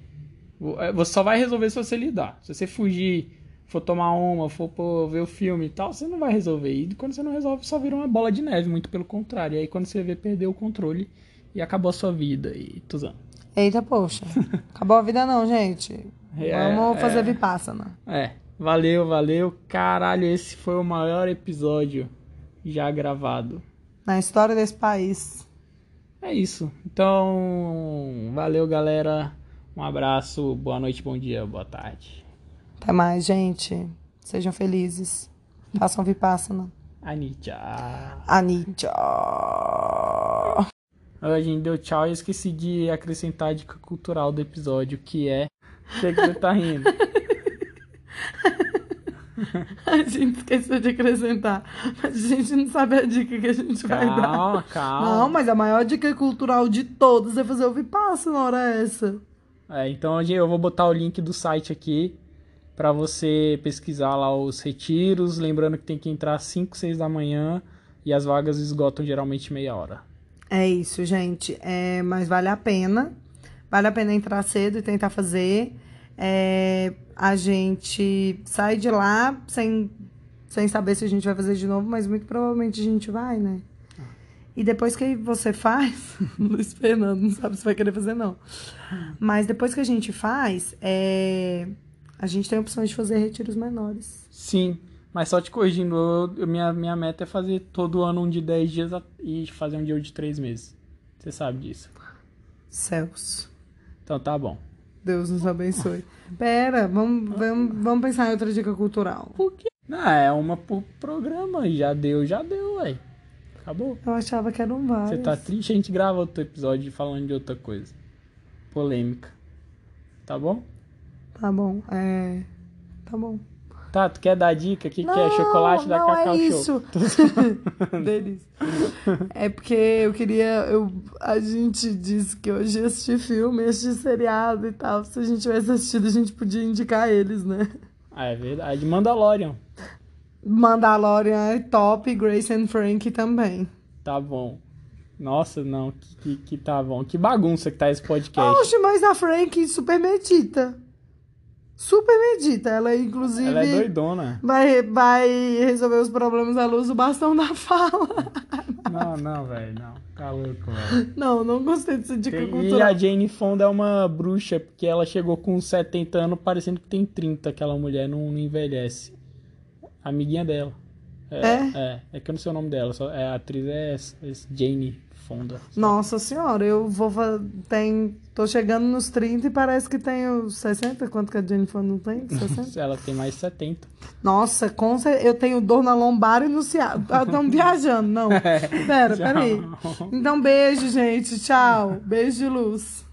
É, você só vai resolver se você lidar. Se você fugir, for tomar uma, for pô, ver o filme e tal, você não vai resolver. E quando você não resolve, só vira uma bola de neve, muito pelo contrário. E aí, quando você vê, perdeu o controle e acabou a sua vida. E tuzão. Eita, poxa. Acabou a vida não, gente. É, Vamos fazer é, Vipassana. É. Valeu, valeu. Caralho, esse foi o maior episódio já gravado. Na história desse país. É isso. Então, valeu, galera. Um abraço, boa noite, bom dia, boa tarde. Até mais, gente. Sejam felizes. Façam Vipassana. Anitta. Anitta. A gente deu tchau e esqueci de acrescentar a dica cultural do episódio, que é. O que, é que você tá rindo? a gente esqueceu de acrescentar. Mas a gente não sabe a dica que a gente calma, vai dar. Calma, calma. Não, mas a maior dica cultural de todas é fazer o Vipasso na hora essa. É, então eu vou botar o link do site aqui para você pesquisar lá os retiros. Lembrando que tem que entrar às 5, 6 da manhã e as vagas esgotam geralmente meia hora. É isso, gente. É, mas vale a pena. Vale a pena entrar cedo e tentar fazer. É, a gente sai de lá sem, sem saber se a gente vai fazer de novo, mas muito provavelmente a gente vai, né? E depois que você faz, Luiz Fernando não sabe se vai querer fazer, não. Mas depois que a gente faz, é, a gente tem opções de fazer retiros menores. Sim. Mas só te corrigindo, eu, minha, minha meta é fazer todo ano um de 10 dias e fazer um dia de 3 meses. Você sabe disso. Céus. Então tá bom. Deus nos abençoe. Pera, vamos, vamos, vamos pensar em outra dica cultural. Por quê? Não, é uma por programa. Já deu, já deu, ué. Acabou. Eu achava que eram vários. Você tá triste? A gente grava outro episódio falando de outra coisa. Polêmica. Tá bom? Tá bom. É. Tá bom. Tá, tu quer dar dica? O que, que é? Chocolate da não Cacau é Show. Delícia. É porque eu queria. Eu, a gente disse que hoje ia assistir filme, assistir seriado e tal. Se a gente tivesse assistido, a gente podia indicar eles, né? Ah, é verdade. Mandalorian. Mandalorian é top, Grace and Frank também. Tá bom. Nossa, não, que, que, que tá bom. Que bagunça que tá esse podcast. Oxe, mas a Frank super metita. Super medita. Ela, inclusive. Ela é doidona. Vai, vai resolver os problemas à luz do bastão da fala. Não, não, velho, não. Tá louco, velho. Não, não gostei dessa dica Tem- E cultural. a Jane Fonda é uma bruxa, porque ela chegou com 70 anos parecendo que tem 30, aquela mulher não, não envelhece. Amiguinha dela. É, é? É, que eu não sei o nome dela, só, é, a atriz é, esse Jane Nossa senhora, eu vou tem tô chegando nos 30 e parece que tenho 60, quanto que a Jennifer não tem? 60? Ela tem mais de 70. Nossa, com eu tenho dor na lombar e no ciático. Estamos viajando, não. Pera, peraí. Então beijo, gente. Tchau. Beijo de luz.